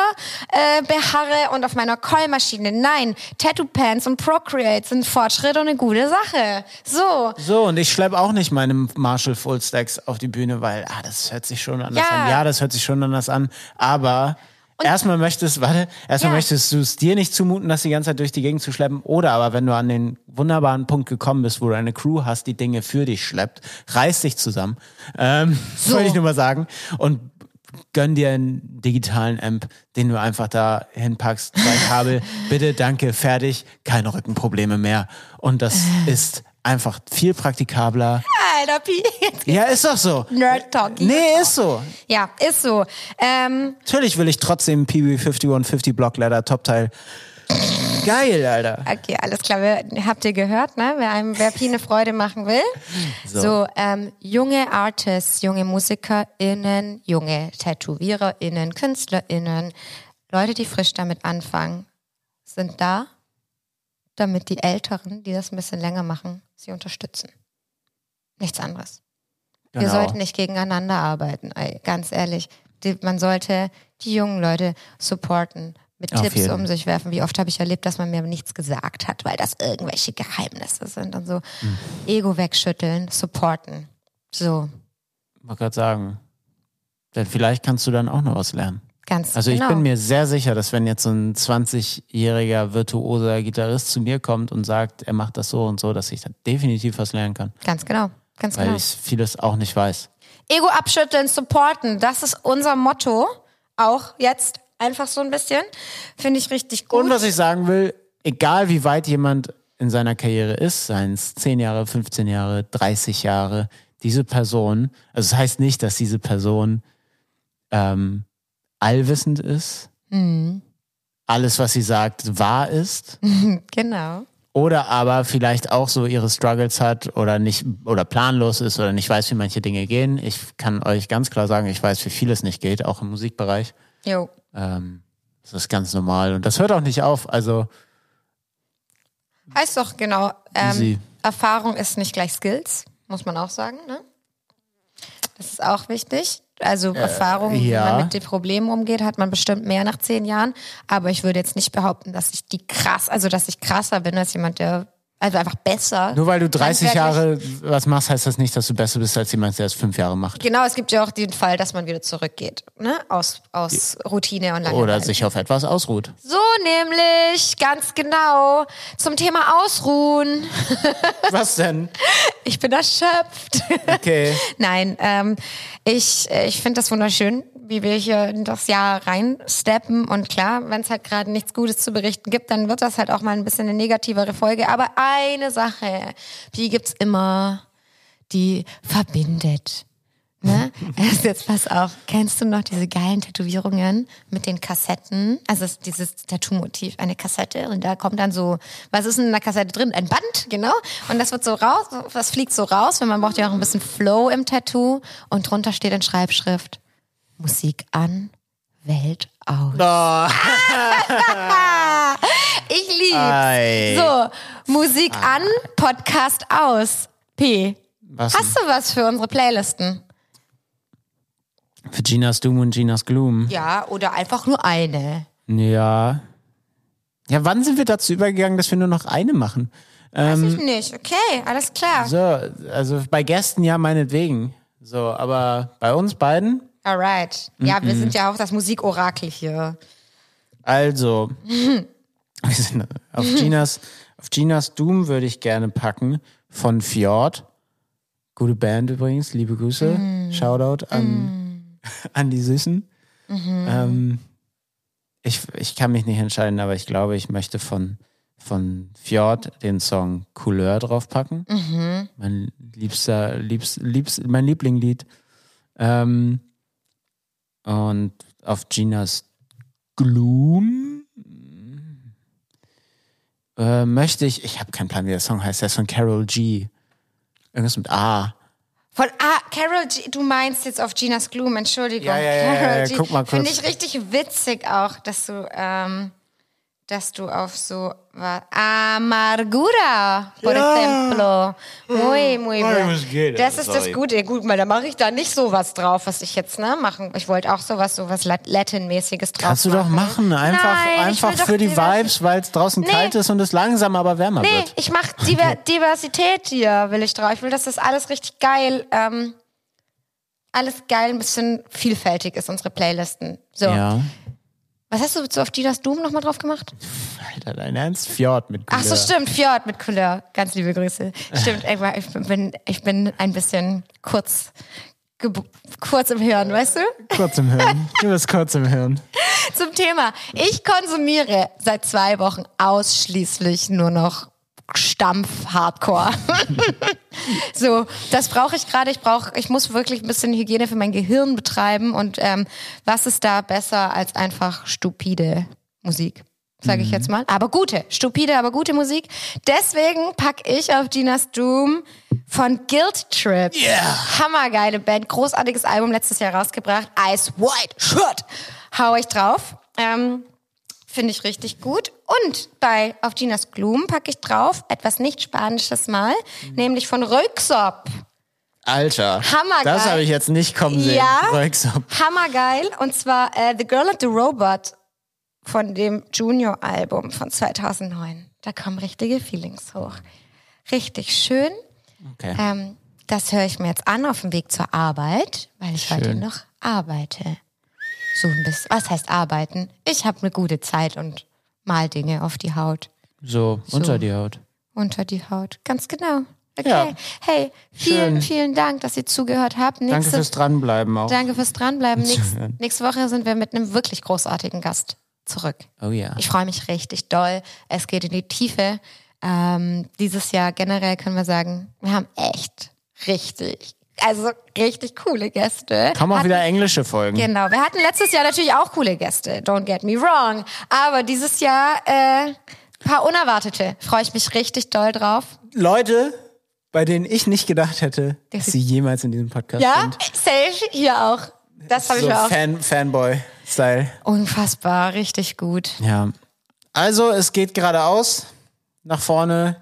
äh, beharre und auf meiner Callmaschine. Nein, Tattoo-Pants und Procreate sind Fortschritt und eine gute Sache. So. So, und ich schleppe auch nicht meine Marshall Full Stacks auf die Bühne, weil, ah, das hört sich schon anders Ja. an. Ja, das hört sich schon anders an. Aber erstmal möchtest, warte, erstmal Ja. möchtest du es dir nicht zumuten, das die ganze Zeit durch die Gegend zu schleppen. Oder aber wenn du an den wunderbaren Punkt gekommen bist, wo du eine Crew hast, die Dinge für dich schleppt, reiß dich zusammen. Ähm, So. Wollte ich nur mal sagen. Und gönn dir einen digitalen Amp, den du einfach da hinpackst, zwei Kabel, bitte, danke, fertig, keine Rückenprobleme mehr. Und das ist einfach viel praktikabler. Alter, Pi. Ja, ist doch so. Nerd Talk. Nee, ist so. Ja, ist so. Ähm, Natürlich will ich trotzdem PB 5150 Blockletter Top-Teil. Geil, Alter. okay, alles klar. Wir, habt ihr gehört, ne? Wer einem wer Pi eine Freude machen will. So, ähm, junge Artists, junge MusikerInnen, junge TätowiererInnen, KünstlerInnen, Leute, die frisch damit anfangen, sind da, damit die Älteren, die das ein bisschen länger machen, sie unterstützen. Nichts anderes. Wir Genau. sollten nicht gegeneinander arbeiten, ganz ehrlich. Die, man sollte die jungen Leute supporten, mit Auf Tipps jeden. um sich werfen. Wie oft habe ich erlebt, dass man mir nichts gesagt hat, weil das irgendwelche Geheimnisse sind und so. Hm. Ego wegschütteln, supporten. So, wollte gerade sagen. Denn vielleicht kannst du dann auch noch was lernen. Ganz Also genau. ich bin mir sehr sicher, dass wenn jetzt so ein 20-jähriger virtuoser Gitarrist zu mir kommt und sagt, er macht das so und so, dass ich da definitiv was lernen kann. Ganz genau, ganz Weil genau. ich vieles auch nicht weiß. Ego abschütteln, supporten, das ist unser Motto. Auch jetzt einfach so ein bisschen. Finde ich richtig gut. Und was ich sagen will, egal wie weit jemand in seiner Karriere ist, seien es 10 Jahre, 15 Jahre, 30 Jahre, diese Person, also das heißt nicht, dass diese Person ähm, allwissend ist, alles, was sie sagt, wahr ist, genau. oder aber vielleicht auch so ihre Struggles hat oder nicht oder planlos ist oder nicht weiß, wie manche Dinge gehen. Ich kann euch ganz klar sagen, ich weiß, wie vieles nicht geht, auch im Musikbereich. Jo. Ähm, das ist ganz normal und das hört auch nicht auf. Also Heißt doch genau, ähm, Erfahrung ist nicht gleich Skills, muss man auch sagen. Ne? Das ist auch wichtig. Also Erfahrung, wie ja. man mit den Problemen umgeht, hat man bestimmt mehr nach zehn Jahren. Aber ich würde jetzt nicht behaupten, dass ich die krass, also dass ich krasser bin als jemand, der also einfach besser. Nur weil du 30 handwerklich- Jahre was machst, heißt das nicht, dass du besser bist als jemand, der es fünf Jahre macht. Genau, es gibt ja auch den Fall, dass man wieder zurückgeht, ne? Aus, aus Routine und Langeweile. Oder sich auf etwas ausruht. So nämlich, ganz genau. Zum Thema Ausruhen. Was denn? Ich bin erschöpft. Okay. Nein, ähm, ich, äh, ich finde das wunderschön, wie wir hier in das Jahr reinsteppen. Und klar, wenn es halt gerade nichts Gutes zu berichten gibt, dann wird das halt auch mal ein bisschen eine negativere Folge. Aber eine Sache, die gibt's immer, die verbindet. Ne? Also jetzt pass auf, kennst du noch diese geilen Tätowierungen mit den Kassetten? Also es ist dieses Tattoo-Motiv, eine Kassette und da kommt dann so, was ist in der Kassette drin? Ein Band, genau. Und das wird so raus, das fliegt so raus, weil man braucht ja auch ein bisschen Flow im Tattoo und drunter steht in Schreibschrift Musik an, Welt aus. ich lieb's. Ei. So, Musik an, Podcast aus. P. Was Hast du was für unsere Playlisten? für Ginas Doom und Ginas Gloom? Ja, oder einfach nur eine. Ja. Ja, wann sind wir dazu übergegangen, dass wir nur noch eine machen? Weiß ich nicht. Okay, alles klar. So, also bei Gästen ja meinetwegen. So, aber bei uns beiden, Alright. Ja, wir sind ja auch das Musikorakel hier. also, wir sind auf Ginas, auf Ginas Doom würde ich gerne packen von Fjord. Gute Band übrigens, liebe Grüße. Shoutout an, an die Süßen. Ähm, ich, ich kann mich nicht entscheiden, aber ich glaube, ich möchte von, von Fjord den Song Couleur draufpacken. Mein liebster, liebst, liebst, mein Lieblingslied. Ähm, und auf Ginas Gloom äh, möchte ich, ich habe keinen Plan, wie der Song heißt, der ist von Carol G. Irgendwas mit A. Von ah, Carol G, du meinst jetzt auf Ginas Gloom, Entschuldigung. Ja, ja, ja, Carol ja, G. guck mal kurz. Finde ich richtig witzig auch, dass du, ähm, dass du auf so was. Amargura, por Ja. ejemplo. Muy, muy Ay, gut. was geht? Das ist das. Gute. Gut, mal, da mache ich da nicht sowas drauf, was ich jetzt ne machen. Ich wollte auch sowas, sowas Lat- Latin-mäßiges drauf Kannst du doch machen, einfach, Nein, einfach doch für die Vibes, weil es draußen Nee. kalt ist und es langsam aber wärmer Nee, wird. ich mache Diver Diversität hier, will ich drauf. Ich will, dass das alles richtig geil, ähm, alles geil, ein bisschen vielfältig ist, unsere Playlisten. So. Ja. Was hast du so auf Ginas Doom nochmal drauf gemacht? Alter, dein Ernst? Fjord mit Ach so, Couleur. stimmt, Fjord mit Couleur. Ganz liebe Grüße. Stimmt, ich, bin, ich bin ein bisschen kurz, kurz im Hirn, weißt du? Kurz im Hirn. Du bist kurz im Hirn. Zum Thema. Ich konsumiere seit zwei Wochen ausschließlich nur noch Stampf-Hardcore. so, das brauche ich gerade. Ich brauche, ich muss wirklich ein bisschen Hygiene für mein Gehirn betreiben. Und ähm, was ist da besser als einfach stupide Musik? Sage ich jetzt mal. Aber gute, stupide, aber gute Musik. Deswegen packe ich auf Gina's Doom von Guilt Trip. Yeah. Hammergeile Band, großartiges Album letztes Jahr rausgebracht. Ice White Shirt. Hau ich drauf. Ähm, Finde ich richtig gut. Und bei Auf Ginas Gloom packe ich drauf etwas nicht Spanisches mal, nämlich von Röksop. Alter. Hammergeil. Das habe ich jetzt nicht kommen sehen. Ja. Röksop. Hammergeil. Und zwar äh, The Girl and the Robot von dem Junior-Album von 2009. Da kommen richtige Feelings hoch. Richtig schön. Okay. Ähm, das höre ich mir jetzt an auf dem Weg zur Arbeit, weil ich heute Schön. noch arbeite. So ein bisschen. Was heißt arbeiten? Ich habe eine gute Zeit und mal Dinge auf die Haut. So, unter die Haut. Unter die Haut. Ganz genau. Okay. Ja. Hey, vielen, Schön. vielen Dank, dass ihr zugehört habt. Danke Nächste, fürs Dranbleiben auch. danke fürs Dranbleiben. Nächst, nächste Woche sind wir mit einem wirklich großartigen Gast zurück. Oh ja. Ich freue mich richtig doll. Es geht in die Tiefe. Ähm, dieses Jahr generell können wir sagen, wir haben echt richtig, also richtig coole Gäste. Kommen auch Hatten- wieder englische Folgen. Genau, wir hatten letztes Jahr natürlich auch coole Gäste, don't get me wrong. Aber dieses Jahr äh, paar unerwartete. Freue ich mich richtig doll drauf. Leute, bei denen ich nicht gedacht hätte, dass Das- sie jemals in diesem Podcast Ja, sind. safe hier auch. Das habe So ich mir auch. Fan, Fanboy-Style. Unfassbar, richtig gut. Ja. Also, es geht geradeaus, nach vorne.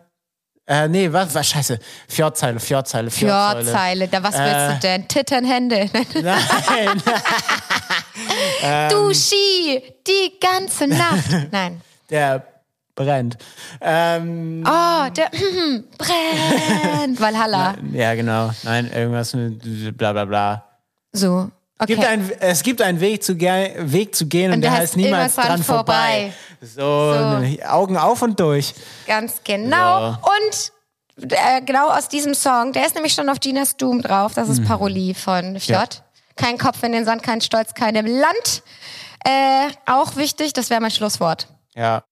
Äh, nee, was, was, scheiße. Fjordzeile, Fjordzeile, Fjordzeile. Fjordzeile, da was willst du denn? Titternhände. Nein. Du Ski, die ganze Nacht. Nein. Der brennt. Ähm, Oh, der brennt. Valhalla. ja, genau. Nein, irgendwas mit bla bla bla. So. Okay. Gibt ein, es gibt einen Weg zu, Weg zu gehen und, der, heißt niemals dran vorbei. So, Augen auf und durch. Ganz genau. So. Und äh, genau aus diesem Song, der ist nämlich schon auf Ginas Doom drauf. Das Mhm. ist Parolie von Fjord. Kein Kopf in den Sand, kein Stolz, keinem Land. Äh, auch wichtig, das wäre mein Schlusswort. Ja.